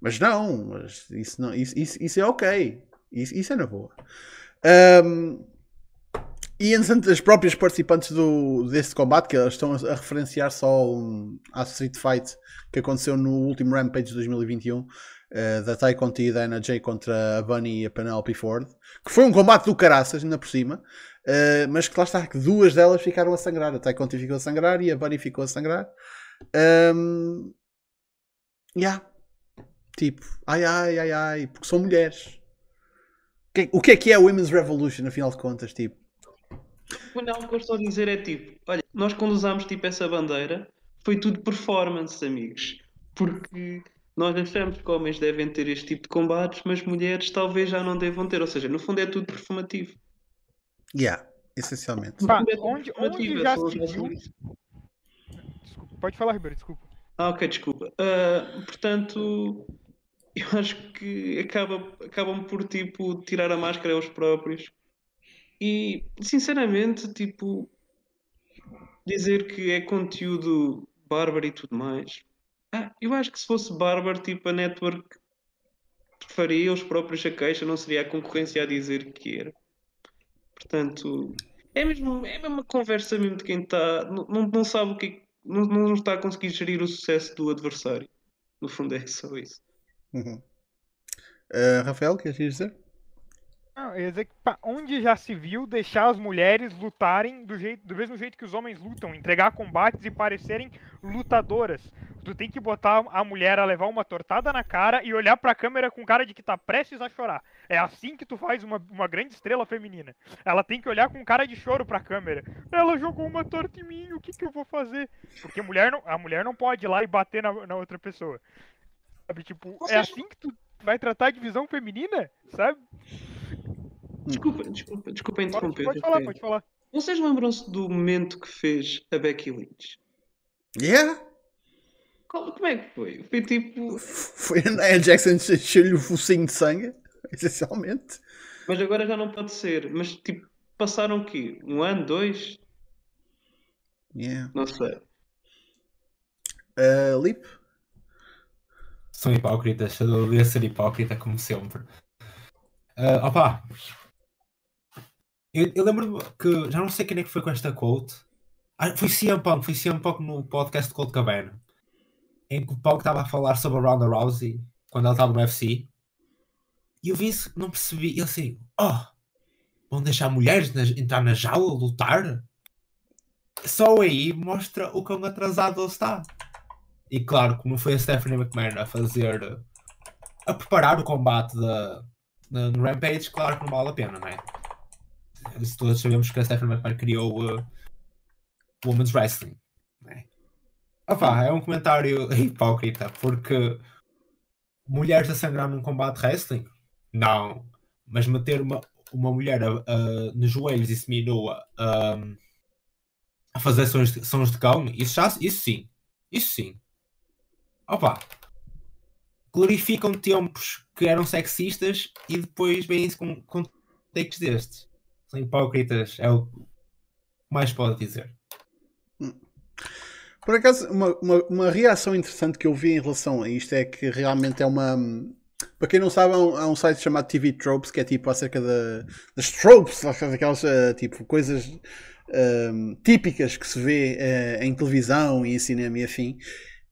Mas não, mas isso, não, isso, isso, isso é ok. Isso, isso é na boa. Um, e entretanto, as próprias participantes do, desse combate, que elas estão a, a referenciar só um, à Street Fight que aconteceu no último Rampage de 2021, uh, da Tai Conti e da Anna Jay contra a Bunny e a Penelope Ford, que foi um combate do caraças, ainda por cima, uh, mas que lá está, que duas delas ficaram a sangrar. A Tai Conti ficou a sangrar e a Bunny ficou a sangrar. Um, yeah. Tipo, ai ai ai ai, porque são mulheres. O que é que é a Women's Revolution, afinal de contas? Tipo, o que eu estou a dizer é tipo, olha, nós quando usámos tipo essa bandeira, foi tudo performance, amigos. Porque nós achamos que homens devem ter este tipo de combates, mas mulheres talvez já não devam ter. Ou seja, no fundo é tudo performativo. Yeah, essencialmente. Pá, é onde, onde já se viu... Desculpa, pode falar, Ribeiro, desculpa. Ah, ok, desculpa. Uh, portanto, eu acho que acaba, acabam por tipo tirar a máscara aos próprios. E sinceramente, tipo, dizer que é conteúdo bárbaro e tudo mais, ah, eu acho que se fosse Barber, tipo, a network faria os próprios a queixa, não seria a concorrência a dizer que era. Portanto, é mesmo, é mesmo uma conversa mesmo de quem está, não, não sabe o que é não, não está a conseguir gerir o sucesso do adversário. No fundo é só isso. Uhum. Uh, Rafael, queres dizer? Não, ia dizer que onde já se viu deixar as mulheres lutarem do, jeito, do mesmo jeito que os homens lutam, entregar combates e parecerem lutadoras. Tu tem que botar a mulher a levar uma tortada na cara e olhar pra câmera com cara de que tá prestes a chorar. É assim que tu faz uma, uma grande estrela feminina. Ela tem que olhar com cara de choro pra câmera. Ela jogou uma torta em mim, o que, que eu vou fazer? Porque a mulher não, a mulher não pode ir lá e bater na, na outra pessoa. Sabe, tipo, é assim que tu vai tratar a divisão feminina? Sabe? Desculpa, desculpa, desculpa interromper. Pode, pode falar, pode falar. Vocês lembram-se do momento que fez a Becky Lynch? Yeah? Como é que foi? Foi tipo. Foi a Nia Jackson encheu-lhe o focinho de sangue, essencialmente. Mas agora já não pode ser. Mas tipo, passaram o quê? Um ano, dois? Yeah. Não sei. Uh, Lip? São hipócritas, eu devia ser hipócrita como sempre. Uh, opa, eu, eu lembro que já não sei quem é que foi com esta quote. Ah, foi CM Punk, foi CM Punk no podcast de Cold Cabana. Em que o Punk estava a falar sobre a Ronda Rousey quando ela estava no UFC. E eu vi isso, não percebi. E assim, oh, vão deixar mulheres na, entrar na jaula, lutar? Só aí mostra o quão atrasado ele está. E claro, como foi a Stephanie McMahon a fazer a preparar o combate da- no Rampage, claro que não vale a pena, não é? Se Todos sabemos que a Stephanie McMahon criou uh, Women's Wrestling. Não é? Opá, é um comentário hipócrita, porque mulheres a sangrar num combate wrestling? Não. Mas meter uma, uma mulher a- nos joelhos e seminua a, a fazer sons de, sons de cão, isso, já, isso sim. Isso sim. Opa, glorificam tempos que eram sexistas e depois vêm com, com takes destes. São hipócritas, é o mais pode dizer. Por acaso, uma, uma, uma reação interessante que eu vi em relação a isto é que realmente é uma. Para quem não sabe, há um, há um site chamado TV Tropes que é tipo acerca da, das tropes, aquelas eh, tipo, coisas ehm, típicas que se vê eh, em televisão e em cinema e afim.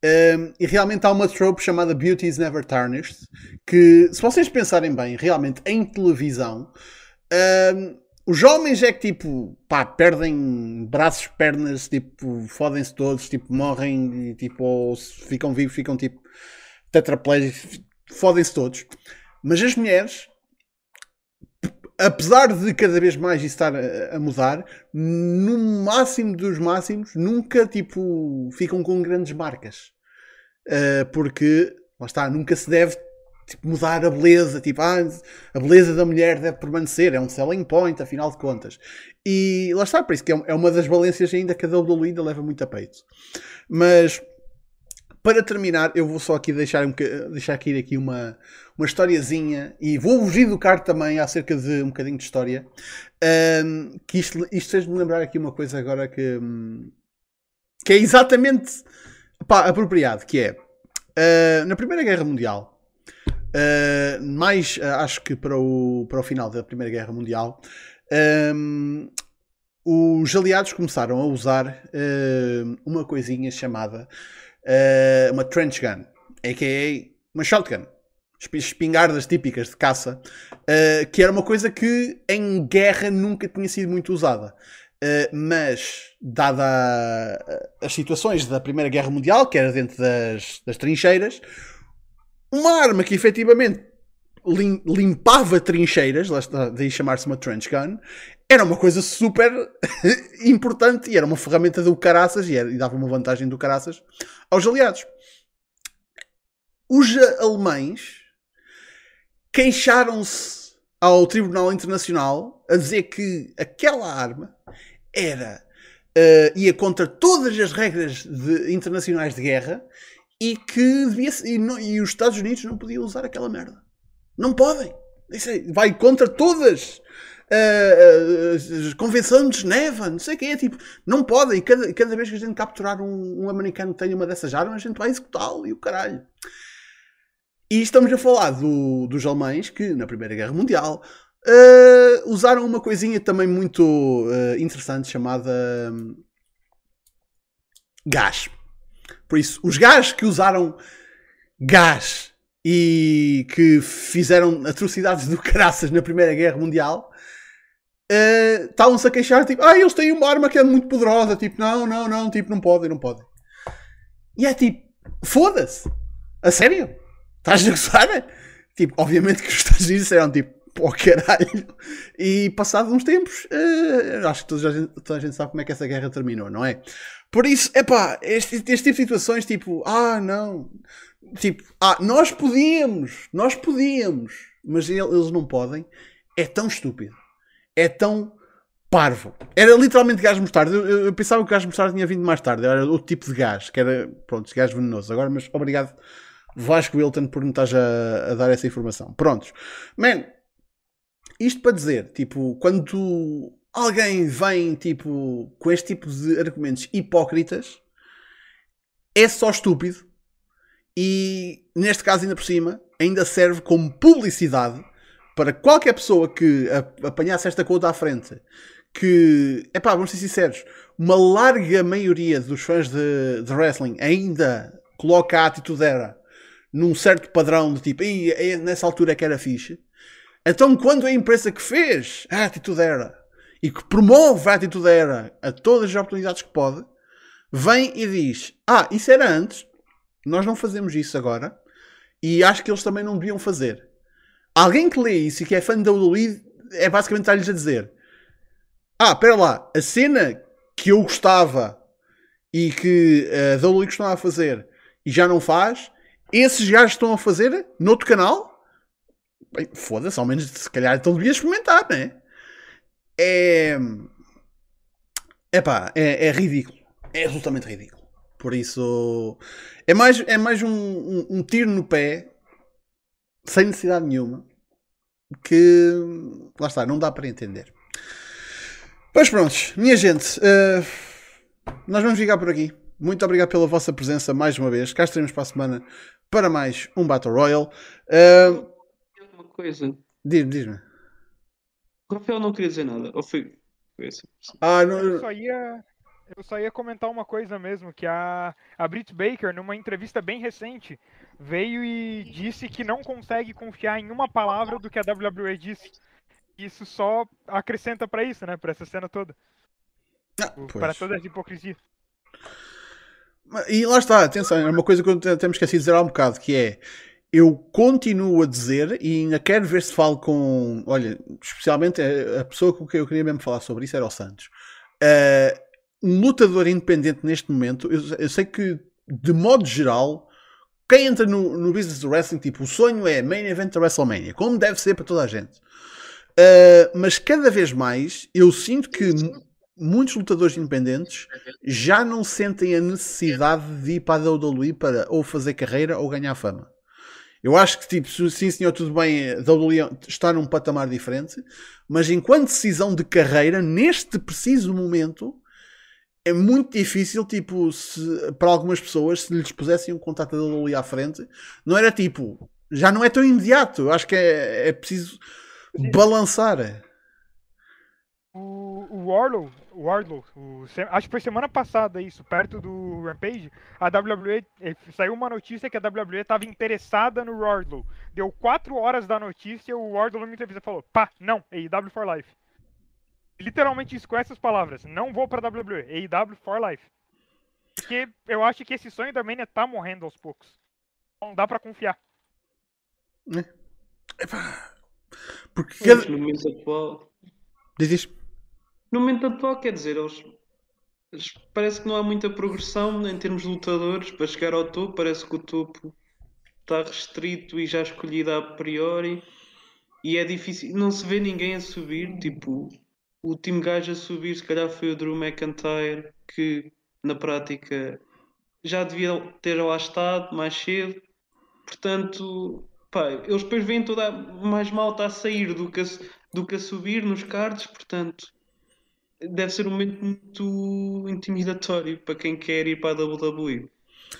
Ehm, e realmente há uma trope chamada Beauty is Never Tarnished que, se vocês pensarem bem, realmente em televisão, ehm, os homens é que tipo, pá, perdem braços, pernas, tipo, fodem-se todos, tipo, morrem tipo, ou ficam vivos, ficam tipo tetraplégicos, fodem-se todos. Mas as mulheres, apesar de cada vez mais isso estar a, a mudar, no máximo dos máximos, nunca tipo ficam com grandes marcas. Uh, porque, lá está, nunca se deve tipo, mudar a beleza, tipo, ah, a beleza da mulher deve permanecer, é um selling point, afinal de contas. E lá está, por isso que é um- é uma das valências ainda que a WWE ainda leva muito a peito. Mas para terminar, eu vou só aqui deixar, um, deixar aqui, aqui uma, uma historiazinha e vou-vos educar também acerca de um bocadinho de história. Ahm, que isto, isto fez-me lembrar aqui uma coisa agora que, que é exatamente pá, apropriado, que é ah, na Primeira Guerra Mundial, ah, mais ah, acho que para o, para o final da Primeira Guerra Mundial, ahm, os aliados começaram a usar ahm, uma coisinha chamada uma trench gun, a.k.a. uma shotgun. Esp- Espingardas típicas de caça, que era uma coisa que em guerra nunca tinha sido muito usada. Uh, mas, dada a- as situações da Primeira Guerra Mundial, que era dentro das, das trincheiras, uma arma que efetivamente lim- limpava trincheiras, lá está, daí chamar-se uma trench gun, era uma coisa super importante e era uma ferramenta do caraças e, era- e dava uma vantagem do caraças aos aliados. Os alemães queixaram-se ao Tribunal Internacional a dizer que aquela arma era uh, ia contra todas as regras de- internacionais de guerra e que devia e, não- e os Estados Unidos não podiam usar aquela merda. Não podem. Isso é- vai contra todas uh, uh, as convenções de Geneva, não sei o que é, tipo, não podem. Cada, cada vez que a gente capturar um, um americano que tenha uma dessas armas, a gente vai executá-lo e o caralho. E estamos a falar do- dos alemães que, na Primeira Guerra Mundial, eh, usaram uma coisinha também muito eh, interessante chamada hum, gás. Por isso, os gás que usaram gás e que fizeram atrocidades do caraças na Primeira Guerra Mundial eh, estavam-se a queixar, tipo, ah, eles têm uma arma que é muito poderosa, tipo, não, não, não, tipo, não podem, não podem. E é tipo, foda-se, a sério? Estás a gozar? Tipo, obviamente que os Estados Unidos disseram tipo, pô caralho. E passados uns tempos, eh, acho que toda a, gente, toda a gente sabe como é que essa guerra terminou, não é? Por isso, epá, este, este tipo de situações, tipo, ah, não. Tipo, ah, nós podíamos, nós podíamos, mas ele- eles não podem. É tão estúpido. É tão parvo. Era literalmente gás mostarda. Eu, eu- eu pensava que o gás mostarda tinha vindo mais tarde. Era outro tipo de gás, que era, pronto, gás venenoso. Agora, mas obrigado, Vasco Wilton, por me estás a, a dar essa informação. Prontos. Man, isto para dizer, tipo, quando alguém vem, tipo, com este tipo de argumentos hipócritas, é só estúpido e, neste caso, ainda por cima, ainda serve como publicidade para qualquer pessoa que apanhasse esta conta à frente que, epá, vamos ser sinceros, uma larga maioria dos fãs de, de wrestling ainda coloca a atitude era num certo padrão de tipo, "Ih, é nessa altura é que era fixe. Então, quando a empresa que fez a atitude era e que promove a atitude era a todas as oportunidades que pode, vem e diz: Ah, isso era antes, nós não fazemos isso agora. E acho que eles também não deviam fazer. Alguém que lê isso e que é fã da WWE é basicamente estar-lhes a dizer: Ah, espera lá, a cena que eu gostava e que a WWE costumava fazer e já não faz, esses gajos estão a fazer noutro canal? Foda-se, ao menos se calhar então devia experimentar, não é? É. Epá, é, é ridículo. É absolutamente ridículo. Por isso. É mais, é mais um, um, um tiro no pé, sem necessidade nenhuma, que. Lá está, não dá para entender. Pois prontos, minha gente, uh, nós vamos ficar por aqui. Muito obrigado pela vossa presença mais uma vez. Cá estaremos para a semana para mais um Battle Royale. Uh, Uma coisa. Diz-me, diz-me. O Rafael não queria dizer nada. Ou foi. foi assim. Ah, Eu não, só ia, eu só ia comentar uma coisa mesmo, que a, a Britt Baker, numa entrevista bem recente, veio e disse que não consegue confiar em uma palavra do que a WWE disse. Isso só acrescenta pra isso, né? Pra essa cena toda. Ah, Para toda essa hipocrisia. E lá está, atenção, é uma coisa que eu temos esquecido de dizer há um bocado, que é eu continuo a dizer e ainda quero ver se falo com. Olha, especialmente a, a pessoa com quem eu queria mesmo falar sobre isso era o Santos. Ah, um lutador independente neste momento, eu, eu sei que, de modo geral, quem entra no, no business do wrestling, tipo, o sonho é main event da WrestleMania, como deve ser para toda a gente. Ah, mas cada vez mais eu sinto que mu- muitos lutadores independentes já não sentem a necessidade de ir para a WWE para ou fazer carreira ou ganhar fama. Eu acho que, tipo, sim senhor, tudo bem, a WWE está num patamar diferente, mas enquanto decisão de carreira, neste preciso momento, é muito difícil, tipo, se, para algumas pessoas, se lhes pusessem um contato da WWE à frente, não era tipo, já não é tão imediato. Eu acho que é, é preciso balançar. O, o Warlow, o Wardlow, o acho que foi semana passada isso, perto do Rampage, a WWE, eh, saiu uma notícia que a WWE estava interessada no Wardlow. Deu quatro horas da notícia, o Wardlow numa entrevista falou, pá, não, AEW for life. Literalmente isso com essas palavras, não vou pra WWE, AEW for life. Porque eu acho que esse sonho da Mania tá morrendo aos poucos. Não dá pra confiar. Porque cada... Mas no momento atual. Diz isto. No momento atual, quer dizer, eles, parece que não há muita progressão em termos de lutadores para chegar ao topo. Parece que o topo está restrito e já escolhido a priori. E é difícil, não se vê ninguém a subir. Tipo, o último gajo a subir, se calhar, foi o Drew McIntyre, que na prática já devia ter lá estado mais cedo. Portanto, pá, eles depois veem toda a, mais malta a sair do que a, do que a subir nos cards. Portanto, deve ser um momento muito intimidatório para quem quer ir para a WWE.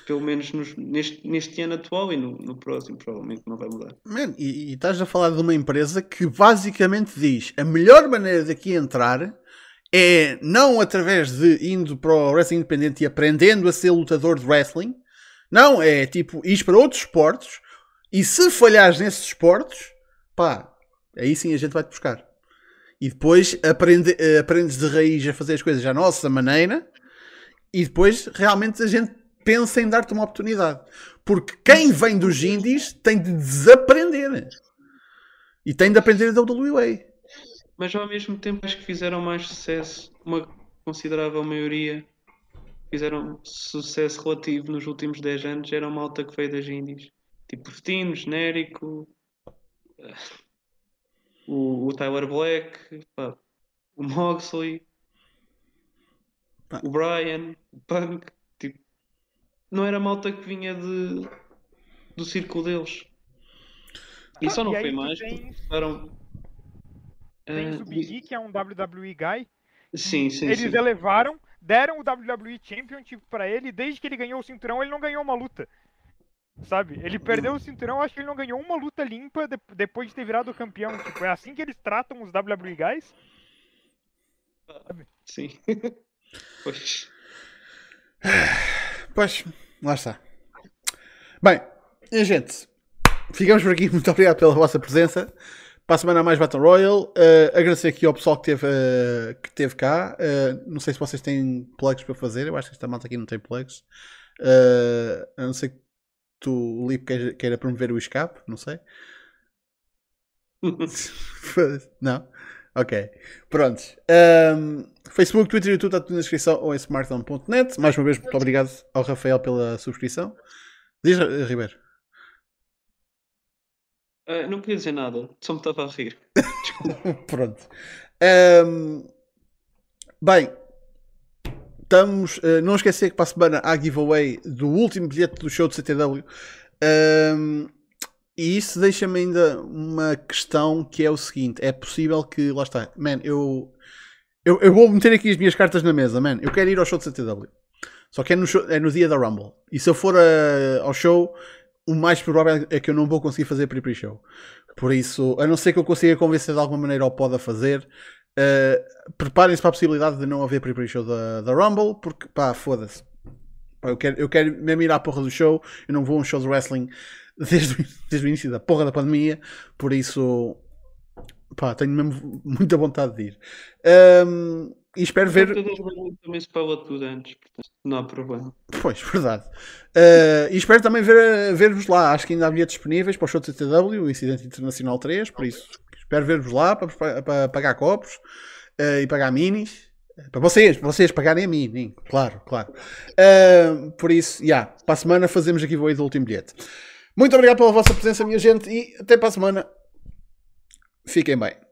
Pelo menos nos- neste, neste ano atual e no, no próximo, provavelmente não vai mudar. Man, e, e estás a falar de uma empresa que basicamente diz a melhor maneira daqui entrar é não através de indo para o wrestling independente e aprendendo a ser lutador de wrestling. Não, é tipo ir para outros esportes e se falhares nesses esportes, pá, aí sim a gente vai-te buscar. E depois aprende, eh, aprendes de raiz a fazer as coisas à nossa maneira e depois realmente a gente pensa em dar-te uma oportunidade. Porque quem vem dos indies tem de desaprender. E tem de aprender da WA. Mas ao mesmo tempo acho que fizeram mais sucesso, uma considerável maioria fizeram sucesso relativo nos últimos 10 anos, era uma malta que veio das Indies. Tipo Fetino, genérico, o, o Tyler Black, pá, o Moxley, Pá. o Brian, o Punk, tipo, não era malta que vinha de, do círculo deles. E só Ah, não e foi mais tens- porque começaram. Tens eh, o Big E, que é um WWE guy, Sim, sim, Eles sim. elevaram, deram o WWE Championship pra ele, e desde que ele ganhou o cinturão, ele não ganhou uma luta. Sabe? Ele perdeu o cinturão, acho que ele não ganhou uma luta limpa de- depois de ter virado campeão. Tipo, é assim que eles tratam os WWE guys. Sim. Pois. Pois, lá está. Bem, e, gente, ficamos por aqui. Muito obrigado pela vossa presença. Para a semana mais Battle Royale. Eh, agradecer aqui ao pessoal que teve, eh, que teve cá. Eh, não sei se vocês têm plugs para fazer. Eu acho que esta malta aqui não tem plugs. A não ser que o Lip queira, queira promover o escape, não sei. não? Ok. Prontos. Um, Facebook, Twitter e YouTube está tudo na descrição ou em smartphone.net. Mais uma vez, muito obrigado ao Rafael pela subscrição. Diz, Ribeiro. Uh, não queria dizer nada, só me estava a rir. Pronto. Um, bem, estamos. Uh, não esquecer que para a semana há giveaway do último bilhete do show de CTW. Um, e isso deixa-me ainda uma questão que é o seguinte: é possível que. Lá está, man, eu. Eu, eu vou meter aqui as minhas cartas na mesa, man. Eu quero ir ao show de CTW. Só que é no, show, é no dia da Rumble. E se eu for a, ao show, o mais provável é que eu não vou conseguir fazer pre-pre-show. Por isso, a não ser que eu consiga convencer de alguma maneira ao pod a fazer, uh, preparem-se para a possibilidade de não haver pre-pre-show da, da Rumble, porque pá, foda-se. Eu quero, eu quero mesmo ir à porra do show, eu não vou a um show de wrestling desde, desde o início da porra da pandemia, por isso pá, tenho mesmo muita vontade de ir. Um, e espero ver. Também se paga tudo antes, portanto não há problema. Pois, verdade. Uh, e espero também ver-vos ver lá. Acho que ainda há bilhetes disponíveis para o show de TTW, o Incidente Internacional 3, por isso espero ver-vos lá para, para, pagar copos uh, e pagar minis. Para vocês, para vocês pagarem a mim, claro, claro. Uh, por isso, já, yeah, para a semana fazemos aqui o do último bilhete. Muito obrigado pela vossa presença, minha gente, e até para a semana. Fiquem bem.